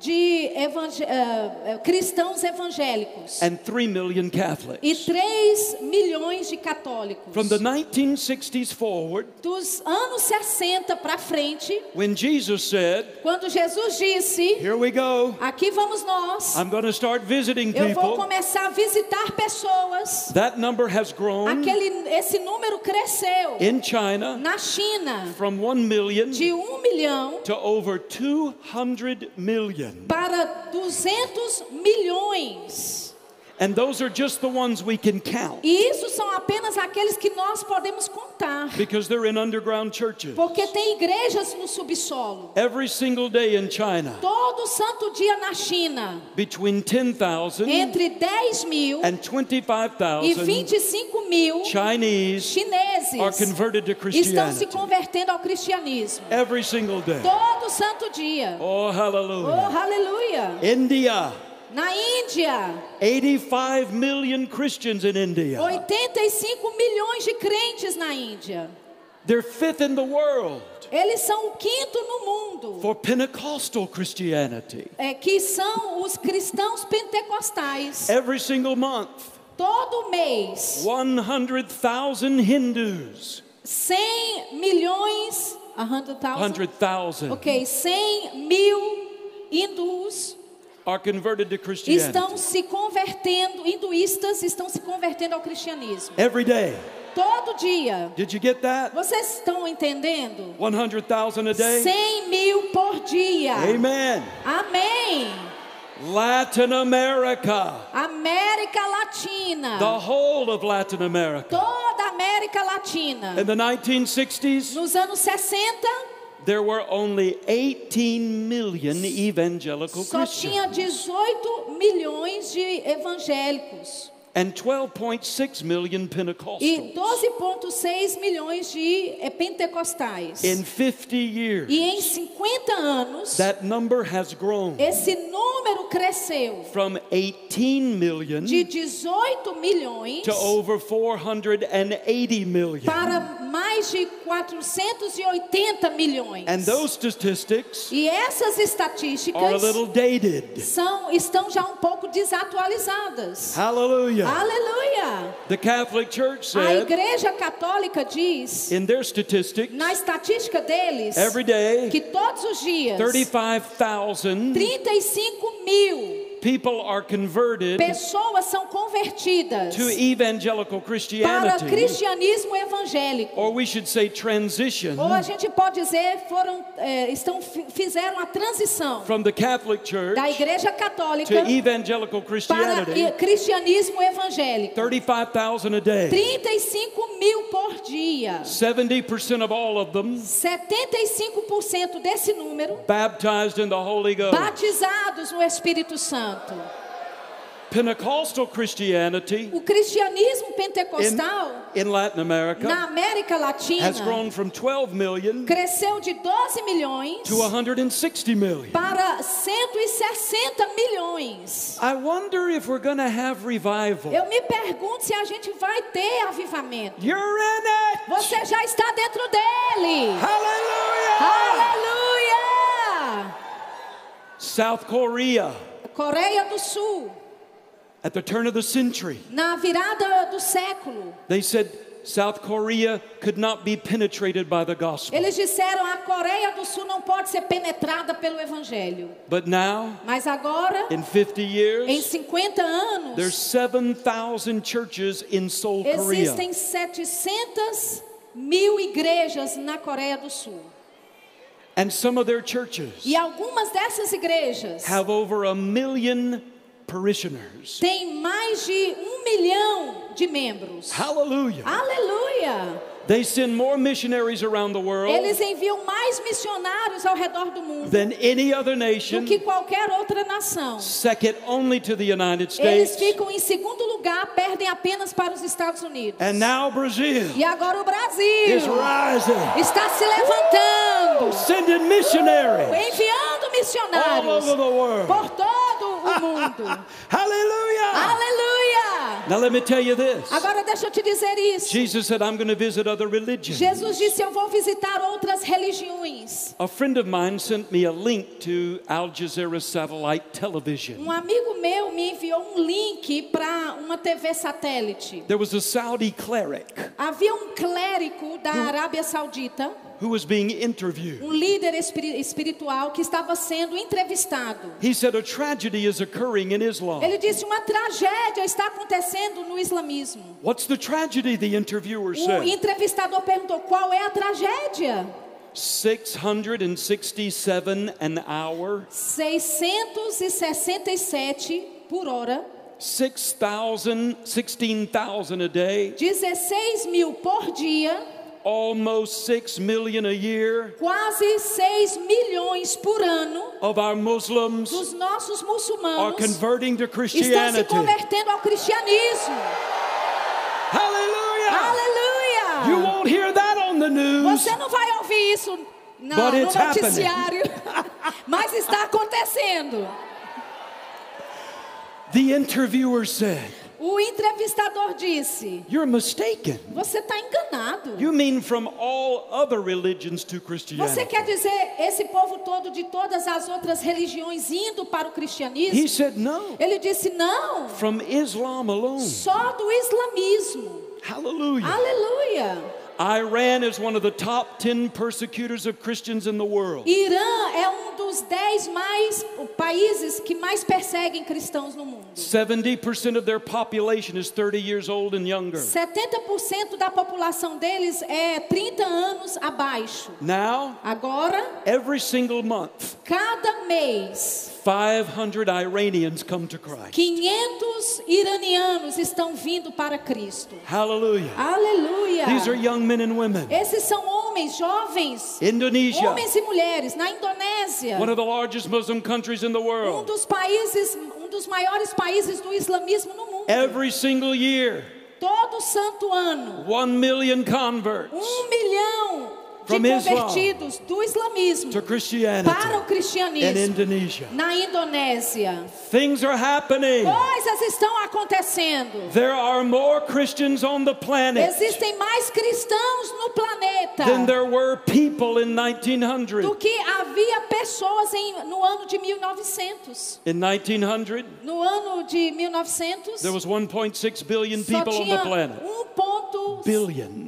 de evangé- eh, cristãos evangélicos and 3 million e Catholics. 3 milhões de católicos. From the 1960s forward, Dos anos 60 para frente, when Jesus said, quando Jesus disse: Here we go, Aqui vamos nós, I'm going to start visiting eu vou people, começar a visitar pessoas. that number has grown Aquele, esse número cresceu in China na China from 1 million de 1 milhão to over 200 million. Para 200 milhões. And those are just the ones we can count E isso são apenas aqueles que nós podemos contar. because they're in underground churches. Porque tem igrejas no subsolo. Every single day in China, Todo santo dia na China, between 10,000 entre 10 mil and e 25,000 25 mil Chinese chineses are converted to estão se Christianity. convertendo ao cristianismo. Every single day. Todo santo dia. Oh, Oh, hallelujah. India, Na Índia, 85 million Christians in India. 85 milhões de crentes na Índia. They're fifth in the world Eles são o quinto no mundo, for Pentecostal Christianity. é, que são os cristãos pentecostais. Every single month, Todo mês, 100,000 Hindus, 100 milhões, 100,000, 100,000 ok, 100 mil hindus estão se convertendo, hinduístas estão se convertendo ao cristianismo. Every day. Todo dia. Did you get that? Vocês estão entendendo? 100,000 a day? 100 mil por dia. Amen. Amém. Latin America, América Latina. the whole of Latin America. Toda a América Latina. In the 1960s, Nos anos 60, there were only 18 million evangelical só Christians. tinha 18 milhões de evangélicos and 12.6 million e Pentecostals. 12,6 milhões de eh, pentecostais. In 50 years, E em 50 anos, that number has grown esse número cresceu from 18 million de 18 milhões to over 480 million. para mais de 480 milhões. And those statistics E essas are a estatísticas little dated. são, estão já um pouco desatualizadas. Hallelujah. Aleluia! The Catholic Church A said Igreja Católica diz, in their statistics na estatística deles, every day que todos os dias 35,000 35 mil people are converted pessoas são convertidas to evangelical para Christianity. cristianismo evangélico. Or we should say transition Ou a gente pode dizer foram é, estão fi- fizeram a transição from the Catholic Church da Igreja Católica to evangelical para Christianity. i- cristianismo evangélico. 35,000 a day. 35 mil por dia. 70% of all of them 75% desse número baptized in the Holy Ghost. batizados no Espírito Santo. Pentecostal Christianity O cristianismo pentecostal in Latin America na América Latina has grown from 12 million cresceu de 12 milhões to 160 million. para 160 milhões. I wonder if we're to have revival. Eu me pergunto se a gente vai ter avivamento. You're in it. Você já está dentro dele. Hallelujah. Aleluia! South Korea Coreia do Sul, at the turn of the century, na virada do século, they said South Korea could not be penetrated by the gospel. eles disseram a Coreia do Sul não pode ser penetrada pelo evangelho. But now, Mas agora, in 50 em years, 50 anos, there's 7,000 churches in Seoul, Korea. existem 700 mil igrejas na Coreia do Sul. And some of their churches E algumas dessas igrejas have over a million parishioners. têm mais de um milhão de membros. Hallelujah. Aleluia! They send more missionaries around the world Eles enviam mais missionários ao redor do mundo than any other do nation, que qualquer outra nação. second only to the United Eles States. ficam em segundo lugar, perdem apenas para os Estados Unidos. And now Brazil E agora o is Brasil rising, está se levantando, sending missionaries enviando all missionários over the world. por todo o (laughs) mundo. Hallelujah. Aleluia! Now let me tell you this. Agora deixa eu te dizer isso. Jesus said, I'm going to visit other religions. Jesus disse: Eu vou visitar outras religiões. A friend of mine sent me a link to Al Jazeera satellite television. Um amigo meu me enviou um link para uma TV satélite. There was a Saudi cleric Havia um clérigo da Arábia Saudita, who was being interviewed. um líder espiri- espiritual que estava sendo entrevistado. He said a tragedy is occurring in Islam. Ele disse: Uma tragédia está acontecendo no islamismo. What's the tragedy? The interviewer O said. entrevistador perguntou: Qual é a tragédia? 667 an hour, 667 por hora, 6,000, 16,000 a day, 16 mil por dia, almost 6 million a year quase 6 milhões por ano of our Muslims dos nossos are muçulmanos converting to estão se Christianity. convertendo ao cristianismo. Hallelujah! You Aleluia! won't hear that on the news. Você não vai ouvir isso na, But no it's noticiário, (laughs) mas está acontecendo. The interviewer said, O entrevistador disse: You're mistaken. Você está enganado. You mean from all other religions to Você Christianity. quer dizer esse povo todo de todas as outras religiões indo para o He cristianismo? said, No, Ele disse: Não, from Islam alone. só do islamismo. Hallelujah. Aleluia! Iran is one of the top 10 persecutors of Christians in the world. Irã é um dos dez mais países que mais perseguem cristãos no mundo. 70% of their population is 30 years old and younger. 70% da população deles é 30 anos abaixo. Now, Agora, every single month, cada mês, 500 Iranians come to Christ. 500 iranianos estão vindo para Cristo. Hallelujah. Aleluia! These are young men and women. Esses são homens, jovens, Indonesia, homens e mulheres na Indonésia, one of the largest Muslim countries in the um world. dos países, um dos maiores países do islamismo no mundo. Every single year, Todo santo ano, 1 million converts. um milhão de convertidos do islamismo to Christianity para o cristianismo na Indonésia. Things are happening. Coisas estão acontecendo. There are more Christians on the planet Existem mais cristãos no planeta than there were people in 1900. do que havia pessoas em, no ano de 1900. In 1900, No ano de 1900, there was 1.6 billion people on the planet. 1,5 Billion.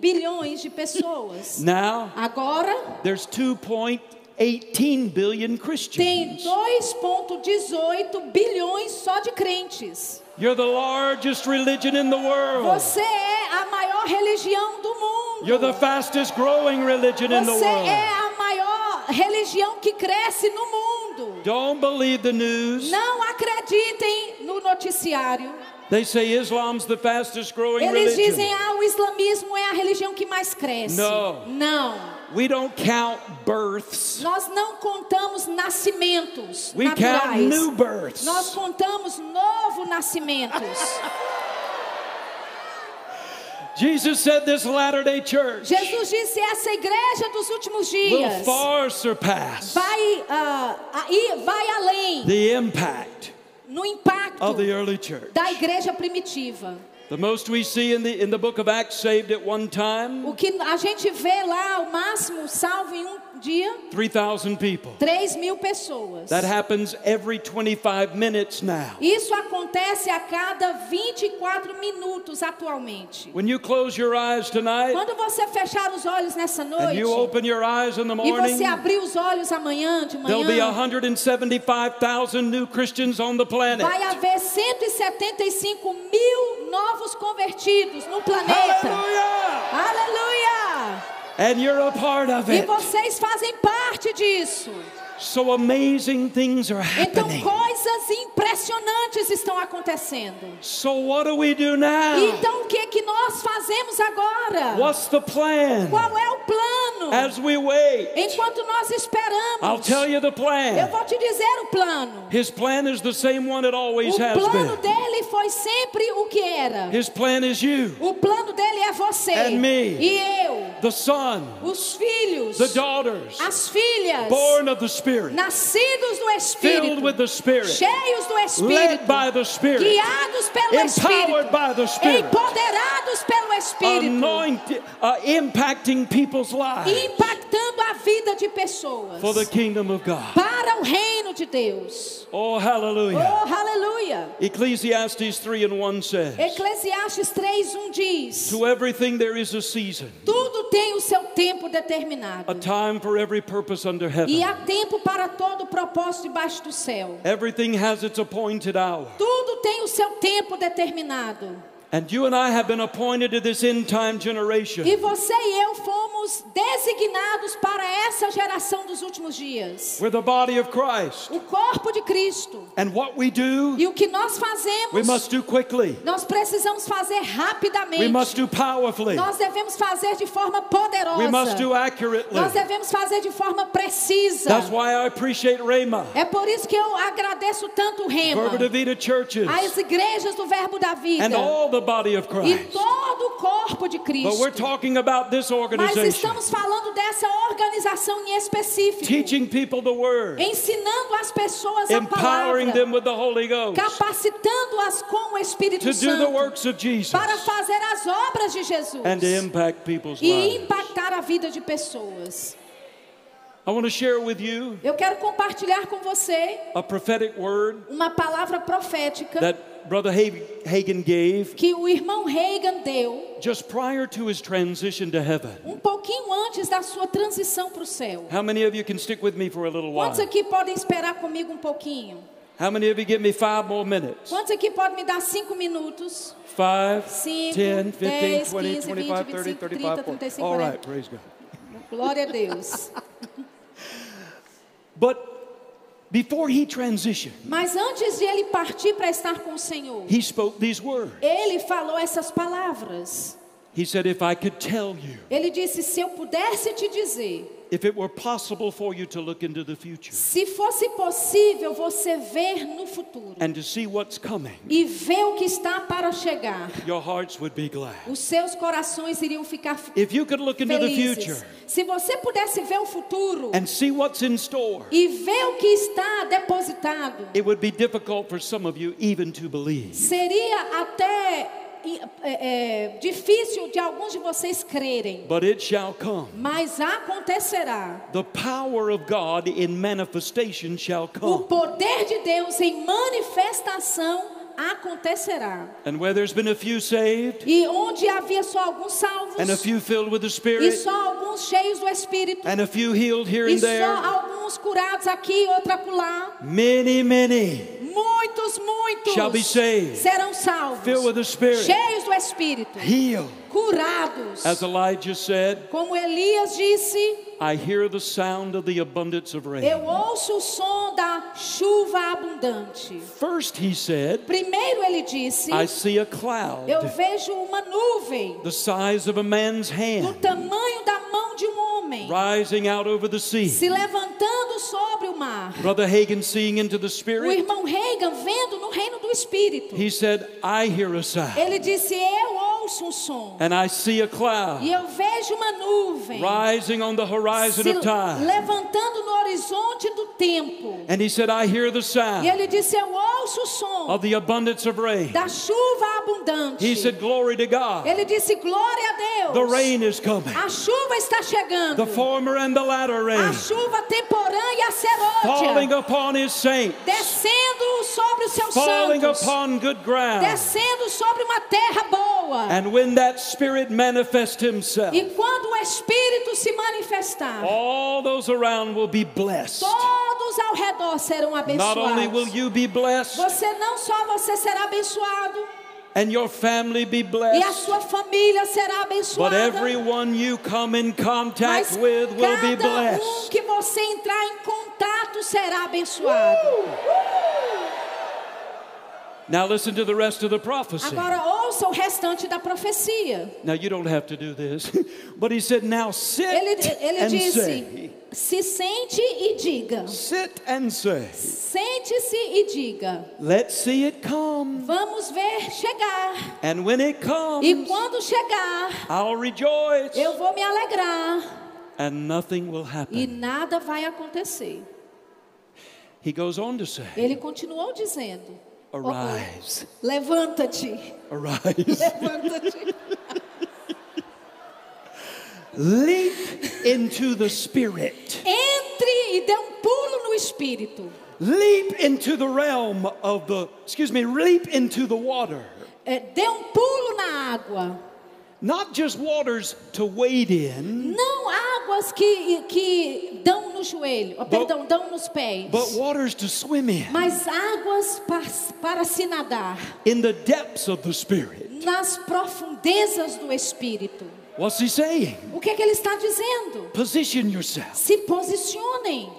bilhões de pessoas. Now, Agora there's 2.18 billion tem Christians. 2,18 bilhões só de crentes. You're the largest religion in the world. Você é a maior religião do mundo. You're the fastest growing religion in the Você world. é a maior religião que cresce no mundo. Don't believe the news. Não acreditem no noticiário. They say Islam's the fastest growing Eles religion. dizem, ah, o islamismo é a religião que mais cresce. No. Não. We don't count births. Nós não contamos nascimentos We count naturais. new births. Nós contamos novo nascimentos. (laughs) Jesus said this Latter-day Church Jesus disse, essa igreja dos últimos will dias far surpass vai, aí vai além the impact no impacto da igreja primitiva. The most we see in the in the book of Acts saved at one time, O que a gente vê lá, o máximo salvo em um dia, 3,000 people. 3 mil pessoas. That happens every 25 minutes now. Isso acontece a cada 24 minutos atualmente. When you close your eyes tonight Quando você fechar os olhos nessa and noite you open your eyes in the e morning, você abrir os olhos amanhã de there'll be manhã, 175,000 new Christians on the planet. vai haver 175 mil novos convertidos no planeta. Hallelujah! Aleluia! And you're a part of E vocês fazem parte disso. So amazing things are Então happening. coisas impressionantes estão acontecendo. So what do we do now? Então o que que nós fazemos agora? What's the plan? Qual é o plano? As we wait, Enquanto nós I'll esperamos, tell you the eu plan. vou te dizer o plano. His plan is the same one it always O has plano been. dele foi sempre o que era. His plan is you, O plano dele é você And me. e eu, the son, os filhos, the daughters, as filhas, born of the Spirit, nascidos do filled with Espírito, the Spirit, cheios do led Espírito, by the Spirit, guiados pelo empowered Espírito, by the Spirit, empoderados pelo Espírito, anointed, uh, impacting people's lives impactando a vida de pessoas for the kingdom of God. para o reino de Deus. Oh, hallelujah. Oh, aleluia! Ecclesiastes 3 and 1 says, Eclesiastes 3:1 diz: To everything there is a season, Tudo tem o seu tempo determinado. a time for every purpose under E heaven. há tempo para todo o propósito debaixo do céu. Everything has its appointed hour. Tudo tem o seu tempo determinado. And you and I have been appointed to this end time generation. E você e eu fomos designados para essa geração dos últimos dias. We're the body of Christ. O corpo de Cristo. And what we do, E o que nós we fazemos, must do quickly. nós precisamos fazer We rapidamente. must do powerfully. Nós devemos fazer de forma poderosa. We must do accurately. Nós devemos fazer de forma precisa. That's why I appreciate Rhema, É por isso que eu agradeço tanto o Rema, Verba Vida churches, as igrejas do Verbo da Vida and all the body of e Christ. todo o corpo de But we're Cristo. talking about this Mas organization, estamos falando dessa organização em específico, teaching people the word, ensinando as pessoas a empowering palavra, them with the Holy Ghost capacitando-as com o Espírito to do the Santo works of Jesus para fazer as obras de Jesus and to impact people's e lives. impactar a vida de pessoas. I want to share with you Eu quero compartilhar com você a prophetic word uma palavra profética that Brother Ha- Hagen gave que o irmão Reagan deu just prior to his transition to heaven. um pouquinho antes da sua transição para o céu. How many of you can stick with me for a little while? Quantos aqui podem esperar comigo um pouquinho? How many of you give me five more minutes? Quantos aqui podem me dar cinco minutos? Five, 5, 10, 15, 10, 20, 15, 25, 20, 30, 25, 35, 30, 40. 35, All 40. right, praise God. Glória a Deus. (laughs) But before he transitioned, Mas antes de ele partir para estar com o Senhor, he spoke these words. ele falou essas palavras. He said, If I could tell you, Ele disse: se eu pudesse te dizer, if it were possible for you to look into the future se fosse possível você ver no futuro and to see what's coming, e ver o que está para chegar, your hearts would be glad. os seus corações iriam ficar If you could look into the felizes. future Se você pudesse ver o futuro and see what's in store, e ver o que está depositado, it would be difficult for some of you even to believe. seria até é, é, difícil de alguns de vocês crerem, But it shall come. mas acontecerá. The power of God in manifestation shall O come. poder de Deus em manifestação acontecerá. And where there's been a few saved E onde havia só alguns salvos and a few filled with the e Spirit só alguns cheios do Espírito and a few healed here e and só there, alguns curados aqui, outro acolá, many, many muitos, muitos Shall be saved. serão salvos, filled with the Spirit, cheios do Espírito, healed. curados. As Elijah said, Como Elias disse, I hear the sound of the abundance of rain. eu ouço o som da chuva abundante. First, he said, Primeiro ele disse, I see a cloud eu vejo uma nuvem the size of a man's do hand tamanho da homem rising out over the sea. se levantando sobre o mar. Brother Hagan seeing into the O Spirit, irmão Reagan vendo no reino do Espírito. he said, I hear a sound Ele disse: Eu ouço um som and I see a cloud e eu vejo uma nuvem rising on the horizon se of time. levantando no horizonte do tempo. And he said, I hear the E sound ele disse: Eu ouço o som of the abundance of rain. da chuva abundante. He said, Glory to God. Ele disse: Glória a Deus. The rain is coming. A chuva está chegando. The former and the latter A rain chuva temporã e a falling upon his saints, descendo sobre os seus falling santos, upon good ground. descendo sobre uma terra boa. And when that Spirit manifests himself, E quando o Espírito se manifestar, all those around will be blessed. todos ao redor serão Not only will you be blessed Você não só você será abençoado and your family be e a blessed, sua família será but everyone you come in Mas contact with will be cada um blessed. que você entrar em contato será abençoado. Now listen to the rest of the prophecy. Agora ouça o restante da profecia. Now you don't have to do this, (laughs) but he said, "Now sit Ele, ele and disse: say, se sente e diga. sit and say, Sente-se e diga. let's see it come, Vamos ver chegar. and when it comes, E quando chegar, I'll rejoice, eu vou me alegrar. and nothing will E happen." nada vai acontecer. He goes on to say, Ele continuou dizendo: "Arise, Levanta-te. arise, Levanta-te. leap into the Spirit." Entre e dê um pulo no espírito. Leap into the realm of the, excuse me, leap into the water. É, dê um pulo na água. Not just waters to wade in, Não águas que, que dão no joelho, oh, perdão, dão nos pés. but waters to swim in, Mas águas para, para se nadar. in the depths of the Spirit. Nas profundezas do espírito. What's he saying? O que é que ele está dizendo? Position yourself, Se posicionem.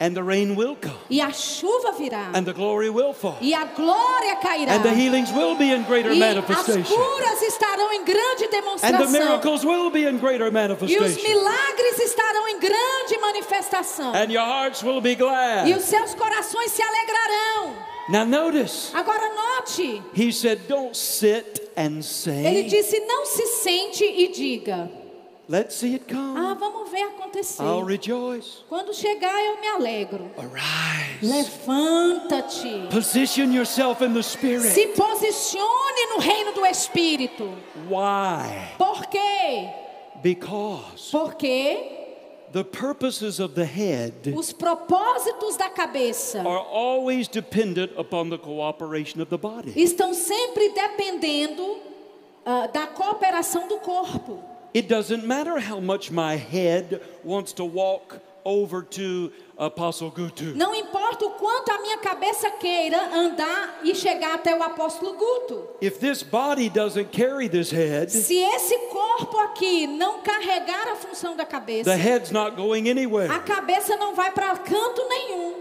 And the rain will come, E a chuva virá. and the glory will fall, E a glória cairá. and the healings will be in greater E as manifestation, curas estarão em grande and the demonstração. miracles will be in greater E os manifestation, milagres estarão em grande manifestação. and your hearts will be E glad. os seus corações se alegrarão. Now, notice, Agora note, he said, Don't sit and ele say, disse: não se sente e diga: Let's see it come. Ah, vamos ver acontecer. I'll rejoice. Quando chegar, eu me alegro. Arise. Levanta-te. Position yourself in the Spirit. Se posicione no reino do Espírito. Why? Por quê? Because Porque the purposes of the head os propósitos da cabeça are always dependent upon the cooperation of the body. estão sempre dependendo ah, da cooperação do corpo. It doesn't matter how much my head wants to walk over to Apostle Gutu. Não importa o quanto a minha cabeça queira andar e chegar até o apóstolo Guto. If this body doesn't carry this head, Se esse corpo aqui não carregar a função da cabeça, the head's not going a anywhere. cabeça não vai para canto nenhum.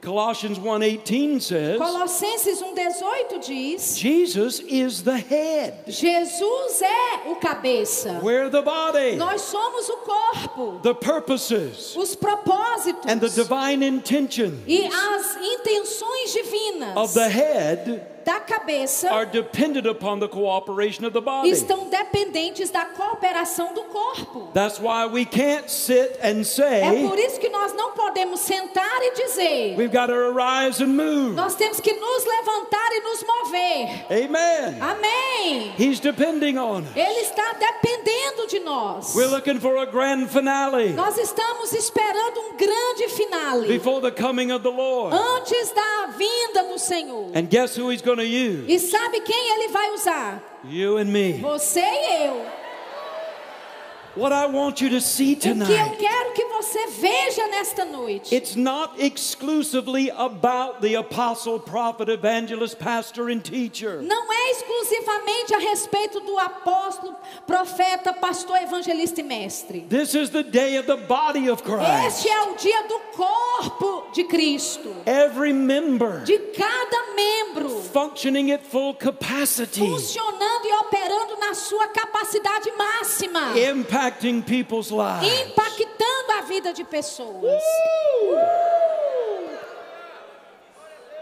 Colossians 1:18 says, Colossenses 1,18 diz: Jesus is the head. Jesus é o cabeça. We're the body, Nós somos o corpo, the purposes, os propósitos and the divine intention e as intenções divinas of the head da cabeça are dependent upon the cooperation of the body. estão dependentes da cooperação do corpo. That's why we can't sit and É say, por isso que nós não podemos sentar e dizer: we've got to arise and move. nós temos que nos levantar e nos mover. Amen. Amém. He's depending on us. Ele está dependendo de nós. We're looking for a grand finale Nós estamos esperando um grande finale before the coming of the Lord. antes da vinda do Senhor. And guess who he's going to use? E sabe quem ele vai usar? You and me. Você e eu. What I want you to see O que eu tonight, quero que você veja nesta noite. it's not exclusively about the apostle, prophet, evangelist, pastor, and teacher. Não é exclusivamente a respeito do apóstolo, profeta, pastor, evangelista e mestre. This is the day of the body of Christ. Este é o dia do corpo de Cristo. Every member De cada membro functioning at full capacity, funcionando e operando na sua capacidade máxima. Impacting people's lives. impactando a vida de pessoas.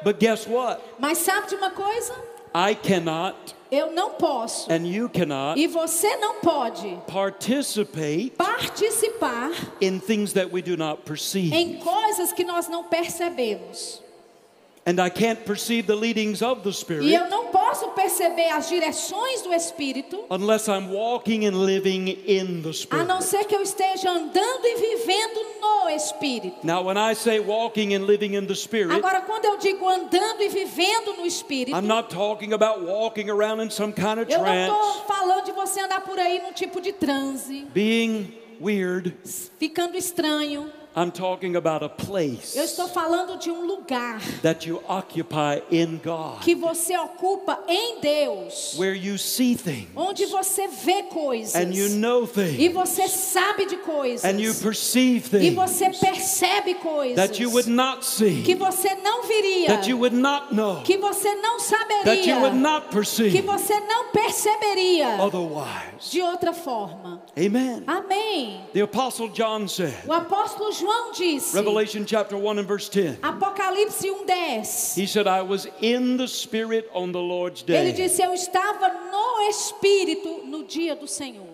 But guess what? Mas sabe de uma coisa? I cannot, Eu não posso and you cannot, e você não pode participate participar in things that we do not perceive. em coisas que nós não percebemos. E eu não posso perceber as direções do Espírito unless I'm walking and living in the a Spirit. não ser que eu esteja andando e vivendo no Espírito. Now, when I say walking and living in the Spirit, Agora, quando eu digo andando e vivendo no Espírito, I'm not talking about walking around in some kind of eu não trance, estou falando de você andar por aí num tipo de transe, being weird. ficando estranho. I'm talking about a place Eu estou falando de um lugar that you occupy in God, que você ocupa em Deus, where you see things onde você vê coisas and you know e things você sabe de coisas and you perceive e things você percebe coisas that you would not que see, você não viria, that you would not know, que você não that you would saberia, not que perceive você não perceberia otherwise. de outra forma. Amen. Amém. The Apostle John said, O apóstolo João disse, Revelation chapter 1 and verse 10. Apocalipse 1:10. He said, I was in the Spirit on the Lord's Ele day. disse: Eu estava no Espírito no dia do Senhor.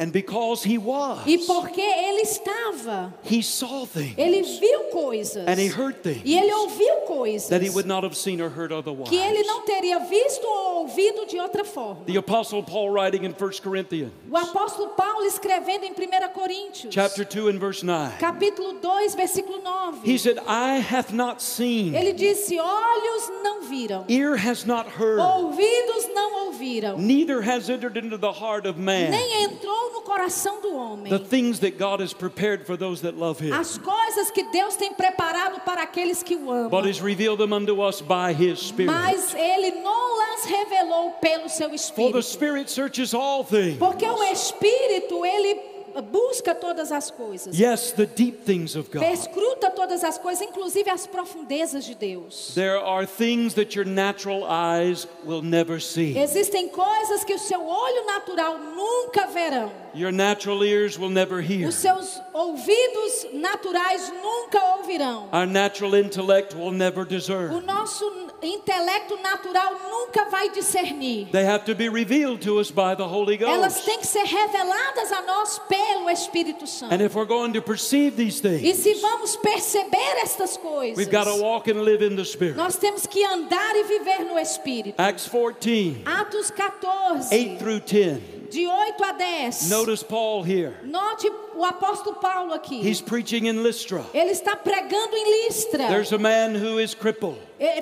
And because he was, E porque ele estava, he saw things ele viu coisas. and he heard things E ele ouviu coisas that he would not have seen or heard otherwise. que ele não teria visto ou ouvido de outra forma. The Apostle Paul writing in 1 Corinthians O apóstolo Paulo escrevendo em 1 Coríntios, chapter 2 and verse 9. capítulo 2, versículo 9. He said, Eye hath not seen, Ele disse: Olhos não viram, ear has not heard, ouvidos não ouviram, neither has entered into the heart of man nem entrou no coração do homem. the things that God has prepared for those that love him, As coisas que Deus tem preparado para aqueles que o amam. but has revealed them unto us by his Spirit. Mas ele não las revelou pelo seu For the espírito. Spirit searches all things. Porque o espírito, ele busca todas as coisas. Yes, the deep things of God. Perscruta todas as coisas, inclusive as profundezas de Deus. There are things that your natural eyes will never see. Existem coisas que o seu olho natural nunca verão. Your natural ears will never hear. Os seus ouvidos naturais nunca ouvirão. Our natural intellect will never O discern. nosso intelecto natural nunca vai discernir. They have to be revealed to us by the Holy Elas Ghost. têm que ser reveladas a nós pelo Espírito Santo. And if we're going to perceive these E things, se vamos perceber estas coisas, we've got to walk and live in the Spirit. nós temos que andar e viver no Espírito. Acts 14, Atos 14, 8 through 10. de 8 a 10. Notice Paul here. Note o apóstolo Paulo aqui. He's preaching in Lystra. Ele está pregando em Listra. There's a man who is crippled.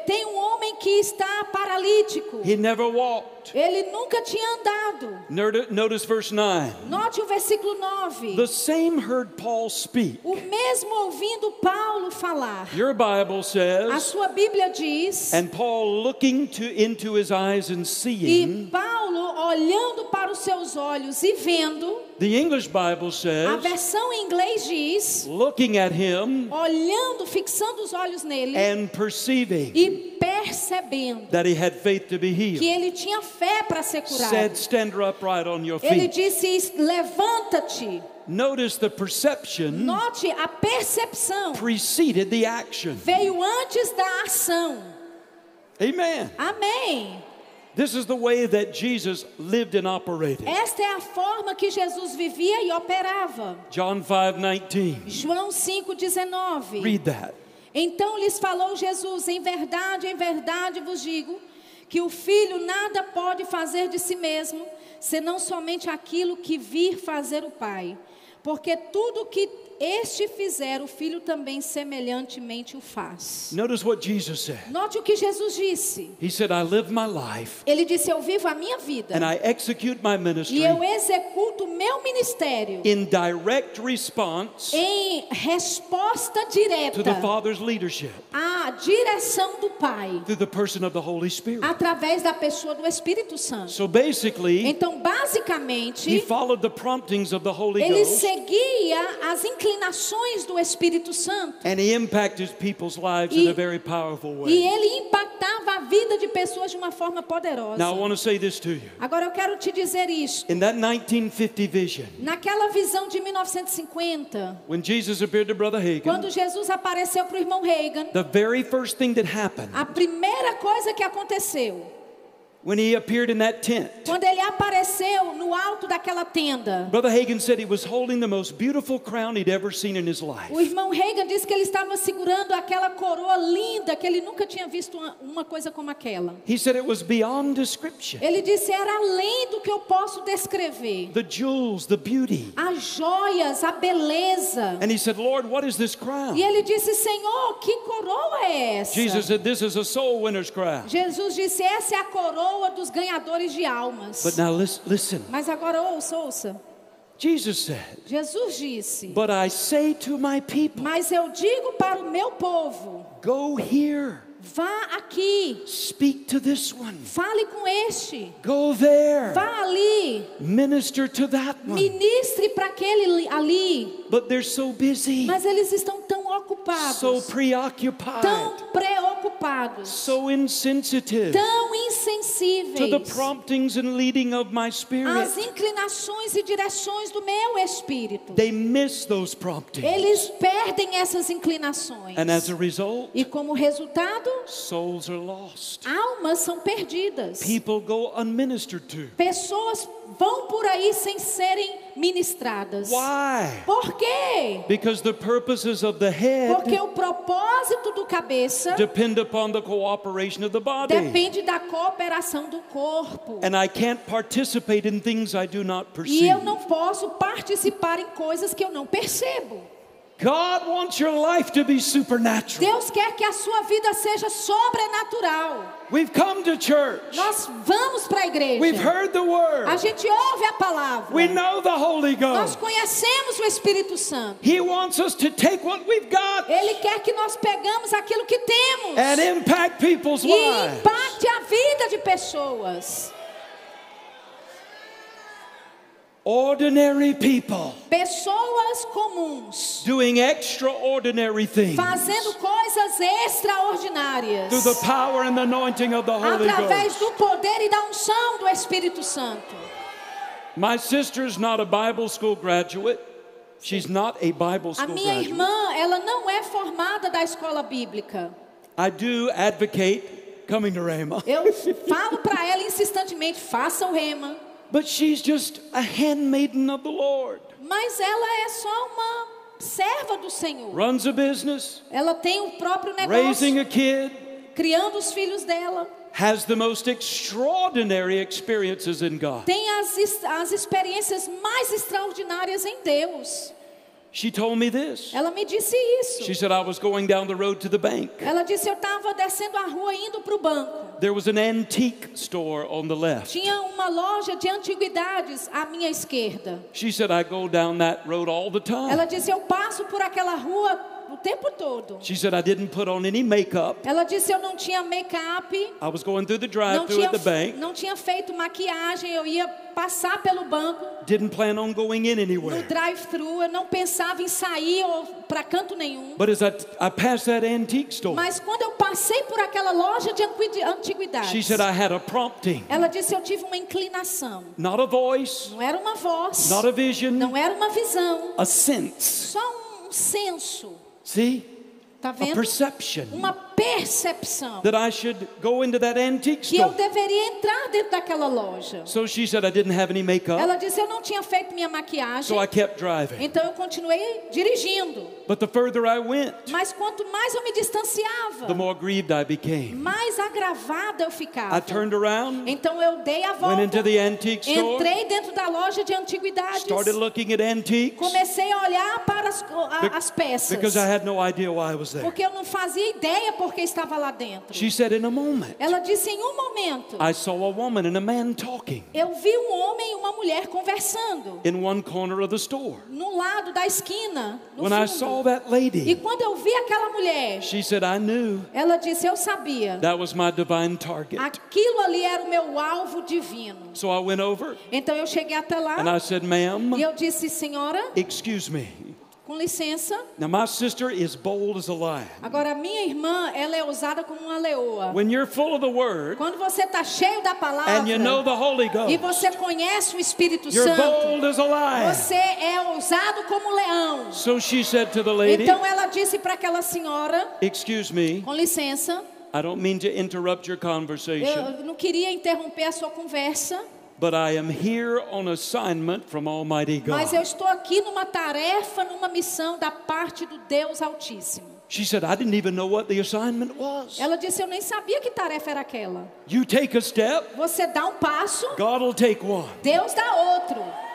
Tem um homem que está paralítico. He never walked. Ele nunca tinha andado. Noti- Notice verse 9. Note o versículo 9. The same heard Paul speak. O mesmo ouvindo Paulo falar. Your Bible A says, sua Bíblia diz. and Paul looking to into his eyes and E seeing, Paulo, olhando para os seus olhos e vendo, The English Bible A says, versão em inglês diz: looking at him olhando, fixando os olhos nele and perceiving e percebendo that he had faith to be que healed, ele tinha fé para ser curado. said, Stand upright on your Ele feet. disse: levanta-te. Notice the perception Note a percepção preceded the action. veio antes da ação. Amen. Amém. This is the way that Jesus lived and operated. Esta é a forma que Jesus vivia e operava. John 5:19. João 5,19. Read that. Então lhes falou Jesus: Em verdade, em verdade vos digo que o filho nada pode fazer de si mesmo, senão somente aquilo que vir fazer o Pai. Porque tudo que este fizer, o filho também semelhantemente o faz. Notice what Jesus said. Note o que Jesus disse. He said, I live my life Ele disse: Eu vivo a minha vida and I execute my e ministry eu executo o meu ministério in direct response em resposta to direta the Father's leadership à direção do Pai, through the person of the Holy Spirit. através da pessoa do Espírito Santo. So basically, Então, he basicamente, followed the promptings of the Holy ele seguia as inclinações do Espírito Santo and he impacted people's lives E- in a very powerful e way. ele impactava a vida de pessoas de uma forma poderosa. Now, I want to say this to you. Agora eu quero te dizer isto. In that 1950 vision, Naquela visão de 1950, when Jesus appeared to Brother Hagen, quando Jesus apareceu para o irmão Reagan, the very first thing that happened a primeira coisa que aconteceu, when he appeared in that tent, quando ele apareceu no alto daquela tenda, Brother Hagen said he was holding the most beautiful crown he'd ever seen in his life. o irmão Reagan disse que ele estava segurando aquela coroa linda, que ele nunca tinha visto uma, uma coisa como aquela. He said it was beyond description. Ele disse: era além do que eu posso descrever. The jewels, the beauty. As joias, a beleza. And he said, Lord, what is this crown? E ele disse: Senhor, que coroa é essa? Jesus said, This is a soul winner's crown. Jesus disse: Essa é a coroa dos ganhadores de almas. But now lis- listen. Mas agora ouça, ouça. Jesus said, Jesus disse: But I say to my people, Mas eu digo para o meu povo: go here, vá aqui, speak to this one, fale com este, go there, vá ali, minister to that one. ministre para aquele li- ali. But they're so busy, Mas eles estão tão ocupados, so preoccupied, tão preocupados, so insensitive tão to the insensíveis promptings and leading of my spirit. às inclinações e direções do meu espírito. They miss those promptings. Eles perdem essas inclinações. And as a result, E como resultado, souls are lost. almas são perdidas. People go unministered to. Pessoas vão por aí sem serem ministradas. Why? Por quê? Because the purposes of the Porque head o propósito do cabeça depend upon the cooperation of the body. depende da cooperação do corpo. And I can't participate in things I do not E perceive. eu não posso participar em coisas que eu não percebo. God wants your life to be supernatural. Deus quer que a sua vida seja sobrenatural. We've come to church. Nós vamos para a igreja. We've heard the A word. gente ouve a palavra. We know the Holy Nós Ghost. conhecemos o Espírito Santo. He wants us to take what we've got Ele quer que nós pegamos aquilo que temos and impact people's e lives. impacte a vida de pessoas. Ordinary people Pessoas comuns doing extraordinary things fazendo coisas extraordinárias through the power and the anointing of the Holy através Ghost. do poder e da unção do Espírito Santo. My sister's not a Bible school graduate. She's not a Bible A school minha graduate. irmã, ela não é formada da escola bíblica. I do advocate coming to Rhema, Eu falo para ela insistentemente, faça o rema. But she's just a handmaiden of the Lord. Mas ela é só uma serva do Senhor. Runs a business, Ela tem o próprio raising negócio, a kid, criando os filhos dela. has the most extraordinary experiences in God. Tem as, as experiências mais extraordinárias em Deus. She told me this. Ela me disse She isso. said, I was going down the road to the bank. Ela disse: Eu estava descendo a rua indo para o banco. There was an antique store on the left. Tinha uma loja de antiguidades à minha esquerda. She said, I go down that road all the time. Ela disse: Eu passo por aquela rua o tempo todo. She said, I didn't put on any makeup. Ela disse eu não tinha make-up, I was going through the drive-through at the bank. não tinha feito maquiagem, eu ia passar pelo banco Didn't plan on going in no anywhere. drive-thru, eu não pensava em sair ou para canto nenhum. But as I, I passed that antique store, Mas quando eu passei por aquela loja de anqui- she antiguidades, said, I had a prompting. ela disse eu tive uma inclinação. Not a voice, Não era uma voz, not a vision, não era uma visão, a sense. só um senso. See? Tá A vendo? perception Uma percepção that I should go into that antique que eu store. deveria entrar dentro daquela loja. So she said, I didn't have any makeup, Ela disse eu não tinha feito minha maquiagem, so I kept driving. então eu continuei dirigindo. But the further I went, Mas quanto mais eu me distanciava, the more grieved I became. mais agravada eu I ficava. turned around, Então eu dei a went into volta, the antique store, entrei dentro da loja de antiguidades, started looking at antiques comecei a olhar para as, a- as peças, because I had no idea why I was there. porque eu não fazia ideia porque estava lá dentro. She said, In a moment, Ela disse em um momento, I saw a woman and a man talking eu vi um homem e uma mulher conversando in one corner of the store. no lado da esquina, When I fundo. saw that E lady, quando eu vi aquela mulher, she said, I knew ela disse: Eu sabia. that was my divine target. Aquilo ali era o meu alvo divino. So I went over Então eu cheguei até lá and I said, e eu disse: Senhora, excuse me. Com licença. Now, my sister is bold as a lion. Agora, minha irmã, ela é usada como uma leoa. When you're full of the word Quando você está cheio da palavra and you know the Holy e Ghost, você conhece o Espírito you're Santo, bold as a lion. você é ousado como leão. So she said to the lady, Então ela disse para aquela senhora, Excuse me, com licença, I don't mean to interrupt your conversation, eu não queria interromper a sua conversa, but I am here on assignment from Almighty mas eu estou aqui numa tarefa, numa missão da parte do Deus Altíssimo. She said, I didn't even know what the assignment was. Ela disse: Eu nem sabia que tarefa era aquela. You take a step, Você dá um passo, God will take one. Deus dá outro.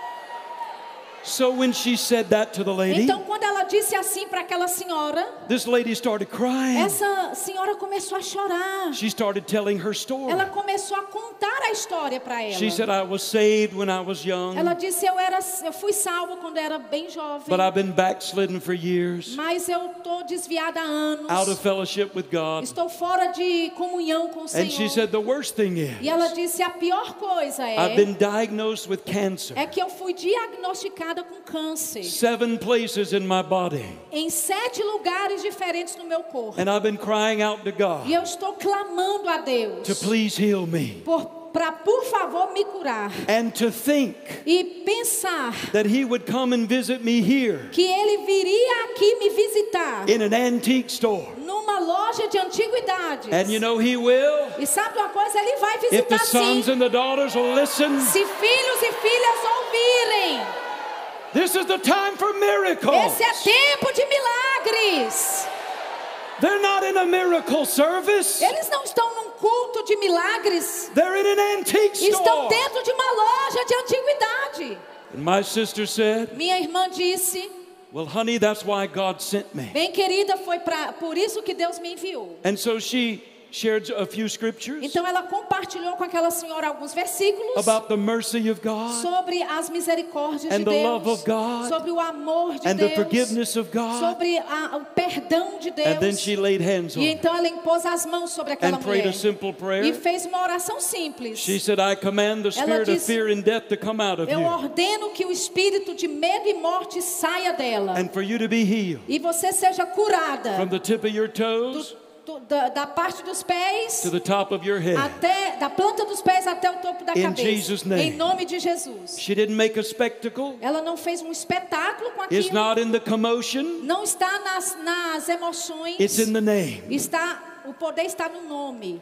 So when she said that to the lady, Então, quando ela disse assim para aquela senhora, this lady started crying. essa senhora começou a chorar. She started telling her story. Ela começou a contar a história para ela. She said, I was saved when I was young, Ela disse: eu, era, eu fui salva quando era bem jovem, but I've been backslidden for years, mas eu estou desviada há anos. out of fellowship with God. Estou fora de comunhão com o And she Senhor. said, The worst thing E ela is, disse: a pior coisa I've é, been diagnosed with cancer. é que eu fui diagnosticada com câncer Seven places in my body. em sete lugares diferentes no meu corpo. And I've been crying out to E God eu estou clamando a Deus to please heal me. por, para, por favor, me curar. And to think E pensar that He would come and visit me here que Ele viria aqui me visitar in an antique store. numa loja de antiguidades. And you know He will. E sabe uma coisa? Ele vai If the visitar sons sim. and the daughters will listen, Se filhos e filhas ouvirem. This is the time for miracles. Esse é tempo de milagres. They're not in a miracle service, Eles não estão num culto de milagres. they're in an antique Estão store. dentro de uma loja de antiguidade. And my sister said, Minha irmã disse: Well, honey, that's why God sent me. Bem querida, foi pra, por isso que Deus me enviou. And so she shared a few scriptures Então ela compartilhou com aquela senhora alguns versículos about the mercy of God sobre as misericórdias And de the Deus, love of God sobre o amor de and the Deus, forgiveness of God. sobre a- o perdão de Deus. And then she laid hands on E então ela impôs as mãos sobre aquela and prayed mulher a simple e prayer. fez uma oração simples. She said, I command the Ela spirit of disse, fear and death to come out of Eu you ordeno que o espírito de medo e morte saia dela and for you to be healed e você seja curada from the tip of your toes do- da, da parte dos pés to the top of your head. até da planta dos pés até o topo da In cabeça. Jesus' name. Em nome de Jesus. She didn't make a spectacle. Ela não fez um espetáculo com It's aquilo. not in the commotion. Não está nas, nas emoções. It's in the name. Está o poder está no nome.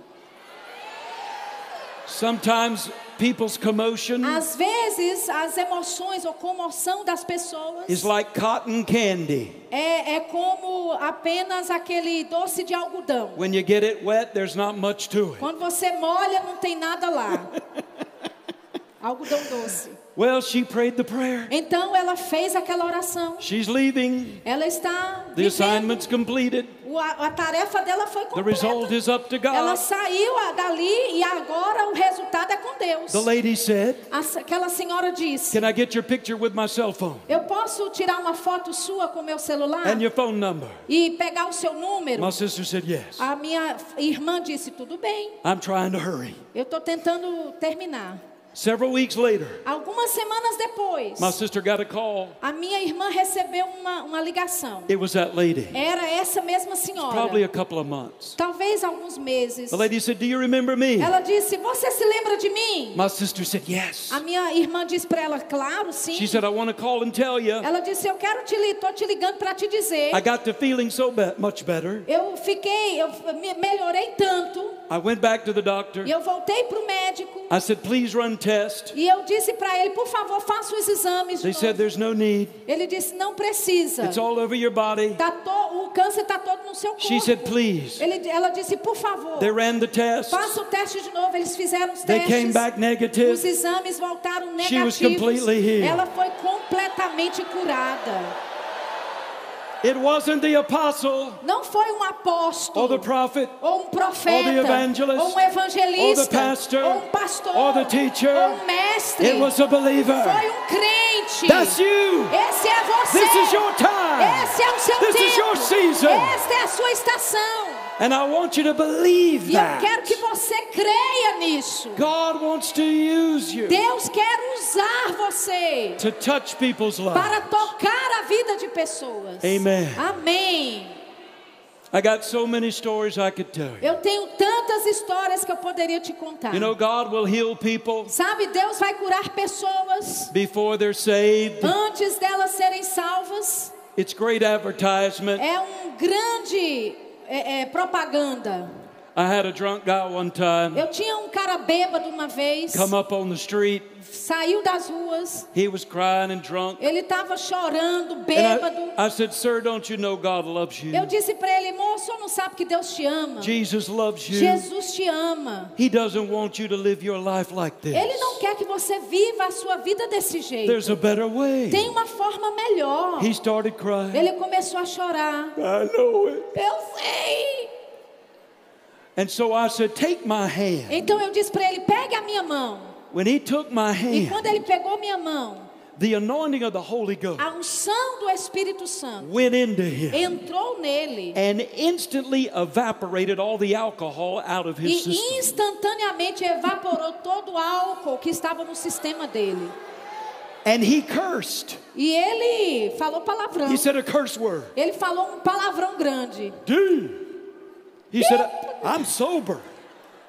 Sometimes people's commotion Às vezes as emoções ou comoção das pessoas is like cotton candy. é, é como apenas aquele doce de algodão. When you get it wet, there's not much to it. Quando você molha, não tem nada lá. (laughs) Algodão doce. Well, she prayed the prayer. Então ela fez aquela oração. She's leaving. Ela está The assignment's completed. A, a tarefa dela foi The result completa. is up to Ela God. saiu a- dali e agora o resultado é com Deus. The lady said, Aquela senhora disse: Can I get your picture with my cell phone Eu posso tirar uma foto sua com meu celular and your phone number? e pegar o seu número? My sister said, Yes. A minha irmã disse: Tudo bem, I'm trying to hurry. eu estou tentando terminar. Several weeks later, Algumas semanas depois, my sister got a call. a minha irmã recebeu uma, uma ligação. It was that lady. Era essa mesma Probably a senhora. couple of months. Talvez alguns meses. The lady said, Do you remember me? Ela disse: Você se lembra de mim? My sister said, Yes. A minha irmã disse para ela: Claro, sim. She said, I want to call and tell you. Ela disse: Eu quero te tô te ligando para te dizer. I got to feeling so be- much better. Eu fiquei, eu me- melhorei tanto. I went back to the doctor. Eu voltei para o médico. I said, Please run test. E eu disse para ele: Por favor, faça os exames. They said, novo." There's no need. Ele disse: Não precisa. It's all over your body. Tá to- o câncer está todo no seu corpo. She said, Please. Ele, ela disse: Por favor, They ran the test. faça o teste de novo. Eles fizeram os They came testes. back Os negative. exames voltaram She was negativos. completely healed. Ela foi completamente curada. It wasn't the apostle Não foi um apóstolo. or the prophet ou um profeta, Or the evangelist, ou um evangelista, or the pastor, ou um pastor, or the teacher. ou um mestre. It was a believer. Foi um crente. That's you. Esse é você. This is your time. Esse é o seu This tempo. is your season. Esta é a sua estação. And I want you to believe E eu quero que você creia nisso. God wants to use you Deus quer usar você to touch people's lives. para tocar a vida de pessoas. Amen. Amém. I got so many stories I could tell you. Eu tenho tantas histórias que eu poderia te contar. You know, God will heal people Sabe, Deus vai curar pessoas before they're saved. antes delas serem salvas. It's great advertisement. É um grande é, é, propaganda. I had a drunk guy one time Eu tinha um cara bêbado uma vez, come up on the street. saiu das ruas, He was crying and drunk. ele estava chorando, And bêbado. I, I said, Sir, don't you know God loves you? Eu disse para ele, moço, não sabe que Deus te ama. Jesus loves you. Jesus te ama. He doesn't want you to live your life like this. Ele não quer que você viva a sua vida desse jeito. There's a better way. Tem uma forma melhor. He started crying. Ele começou a chorar. I know it. Eu sei. And so I said, Take my hand. Então eu disse para ele, pegue a minha mão. When he took my E hand, quando ele pegou minha mão, the anointing of the Holy Ghost a unção do Espírito Santo went into him entrou nele and instantly evaporated all the alcohol out of his e system. instantaneamente evaporou todo o álcool que estava no sistema dele. And he cursed. E ele falou palavrão. He said a curse word. Ele falou um palavrão grande. Dude. He said, I'm sober.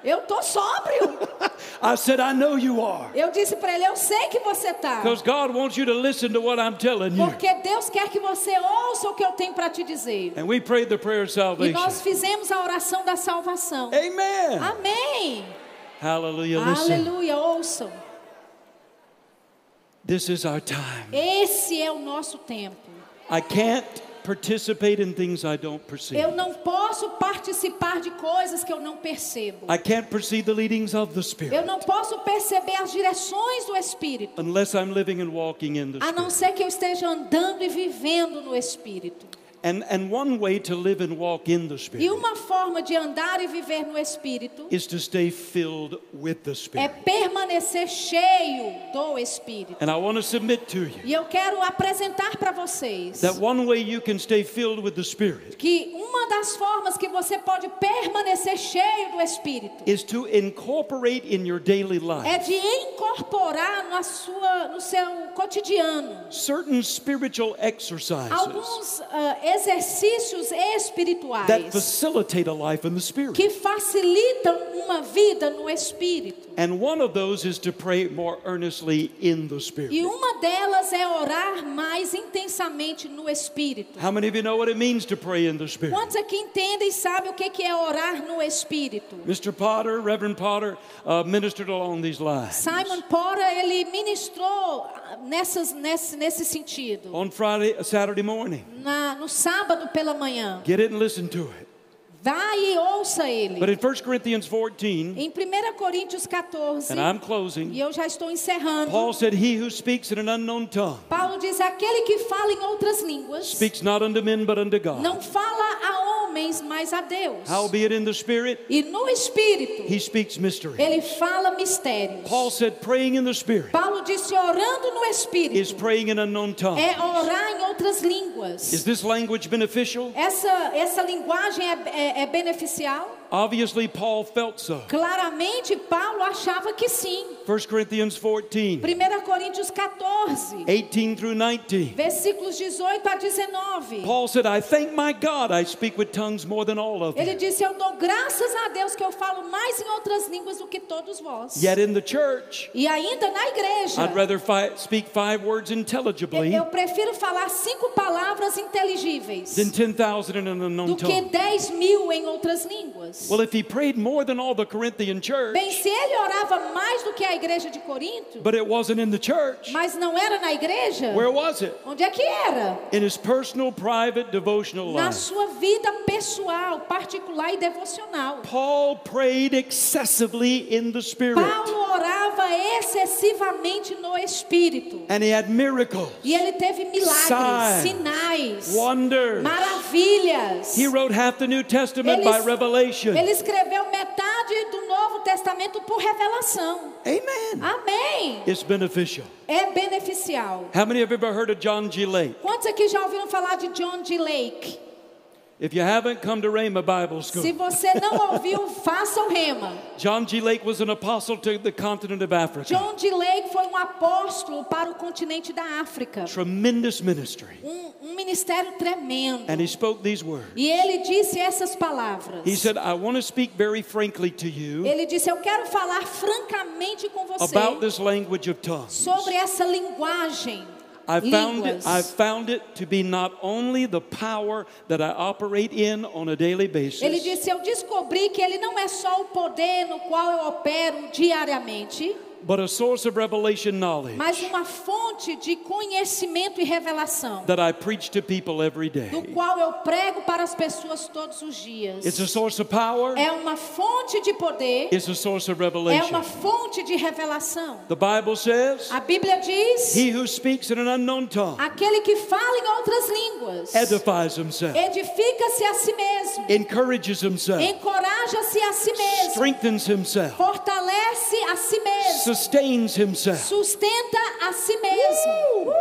Eu tô sóbrio. (laughs) I said, I know you are. Eu disse para ele, eu sei que você tá. Because God wants you to listen to what I'm telling you. Porque Deus quer que você ouça o que eu tenho para te dizer. And we prayed the prayer of E salvation. nós fizemos a oração da salvação. Amen. Amém. Hallelujah. Listen. Aleluia, ouçam. This is our time. Esse é o nosso tempo. I can't participate in things I don't perceive. Eu não posso participar de coisas que eu não percebo. I can't perceive the leadings of the Eu Spirit não posso perceber as direções do Espírito, unless I'm living and walking in the a não Spirit. ser que eu esteja andando e vivendo no Espírito. And, and one way to live and walk in the E Spirit uma forma de andar e viver no Espírito is to stay filled with the é Spirit. permanecer cheio do Espírito. And I want to submit to you E eu quero apresentar para vocês that one way you can stay filled with the Spirit que uma das formas que você pode permanecer cheio do Espírito is to incorporate in your daily life é de incorporar na sua, no seu cotidiano certain spiritual exercises alguns ah, exercícios that espirituais facilitate a life in the Spirit. que facilitam uma vida no Espírito. E Spirit. uma delas é orar mais intensamente no Espírito. How many of you know what it means to pray in the Spirit? Quantos aqui entendem e sabem o que é orar no Espírito? Mr. Potter, Reverend Potter, uh, ministered along these lines. Simon Porter, ele ministrou nessas, nesse, nesse sentido. On Friday, Saturday morning. Na, no sábado pela manhã. Get it and listen to it. Vá e ouça ele. But in 1 Corinthians 14, Em 1 Coríntios 14, and I'm closing, e eu já estou encerrando. Paul said, He who speaks in an unknown tongue Paulo diz: aquele que fala em outras línguas speaks not unto men but unto God. não fala a homens, mas a Deus. Howbeit in the Spirit, E no espírito, he speaks mystery. ele fala mistérios. Paul said, praying in the Spirit Paulo disse: orando no is espírito praying in unknown tongue. é orar em outras Is línguas. this language beneficial? Essa, essa linguagem é, é, é beneficial? Obviously, Paul felt so. Claramente, Paulo achava que sim. 1 Corinthians 14, 1 Coríntios 14, 18 through 19. versículos 18 a 19. Paul said, I thank my God I speak with tongues more than all of Ele you. disse: Eu dou graças a Deus que eu falo mais em outras línguas do que todos vós. Yet in the church, E ainda na igreja, I'd rather fi- speak five words intelligibly eu prefiro falar cinco palavras inteligíveis than 10,000 in an unknown do que tongue. 10 mil em outras línguas. Well, if he prayed more than all the Corinthian church, Bem, se ele orava mais do que a igreja de Corinto, but it wasn't in the church, mas não era na igreja, where was it? onde é que era? In his personal, private, devotional Na life. sua vida pessoal, particular e devocional. Paul prayed excessively in the Spirit, Paulo orava excessivamente no Espírito. and he had miracles, E ele teve milagres, Signs, sinais, wonders. maravilhas. He wrote half the New Testament Ele, by revelation. ele escreveu metade do Novo Testamento por revelação. Amen. Amém. It's beneficial. É beneficial. How many have ever heard of John G. Lake? Quantos aqui já ouviram falar de John D. Lake? If you haven't, come to Rhema Bible Se School. você não ouviu, faça o rema. John G. Lake was an apostle to the continent of Africa. John D. Lake foi um apóstolo para o continente da África. Tremendous ministry. Um, um ministério tremendo. And he spoke these words. E ele disse essas palavras. He said, I want to speak very frankly to you Ele disse: Eu quero falar francamente com você about this language of tongues. sobre essa linguagem. I found it. I found it to be not only the power that I operate in on a daily basis, Ele disse: Eu descobri que ele não é só o poder no qual eu opero diariamente, but a source of revelation knowledge mas uma fonte de conhecimento e revelação, that I preach to people every do day. qual eu prego para as pessoas todos os dias. It's a source of power, É uma fonte de poder, it's a source of é revelation. uma fonte de revelação. The Bible says, A Bíblia diz: He who speaks in an unknown tongue aquele que fala em outras línguas edifies himself, edifica-se a si mesmo, encourages himself, encoraja-se a si mesmo, strengthens himself, fortalece a si mesmo, sustains himself. sustenta a si mesmo.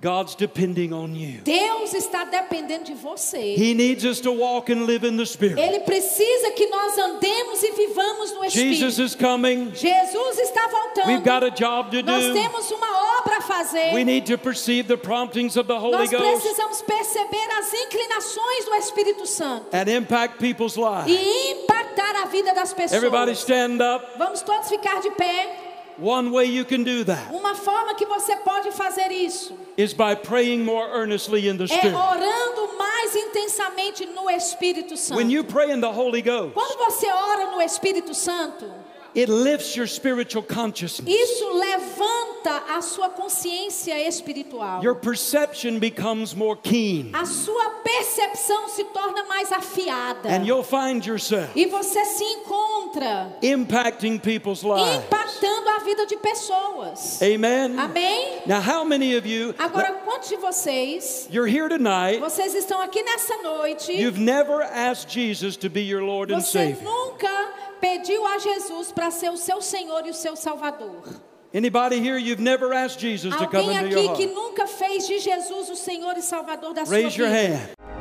God's depending on you. Deus está dependendo de você. He needs us to walk and live in the Spirit. Ele precisa que nós andemos e vivamos no Jesus Espírito. is coming. Jesus está We've got voltando. a job to Nós do. temos uma obra a fazer. We need to perceive the promptings of the Holy Nós Ghost precisamos perceber as inclinações do Espírito Santo and impact people's lives. e impactar a vida das Everybody pessoas. stand up. Vamos todos ficar de pé. One way you can do that Uma forma que você pode fazer isso is by praying more earnestly in the é Spirit. orando mais intensamente no Espírito Santo. When you pray in the Holy Ghost, Quando você ora no Espírito Santo, it lifts your spiritual consciousness. isso levanta a sua consciência espiritual. Your perception becomes more keen. A sua percepção se torna mais afiada. And you'll find yourself E você se encontra impacting people's lives. impactando a vida de pessoas. Amen. Amém? Now, how many of you, Agora, quantos de vocês, you're here tonight, vocês estão aqui nessa noite, you've never asked Jesus to be your Lord and você Savior? nunca pediu a Jesus para ser o seu Senhor e o seu Salvador. Anybody here, you've never asked Jesus to come Alguém into your aqui que heart? nunca fez de Jesus o Senhor e Salvador da sua Raise your vida? hand.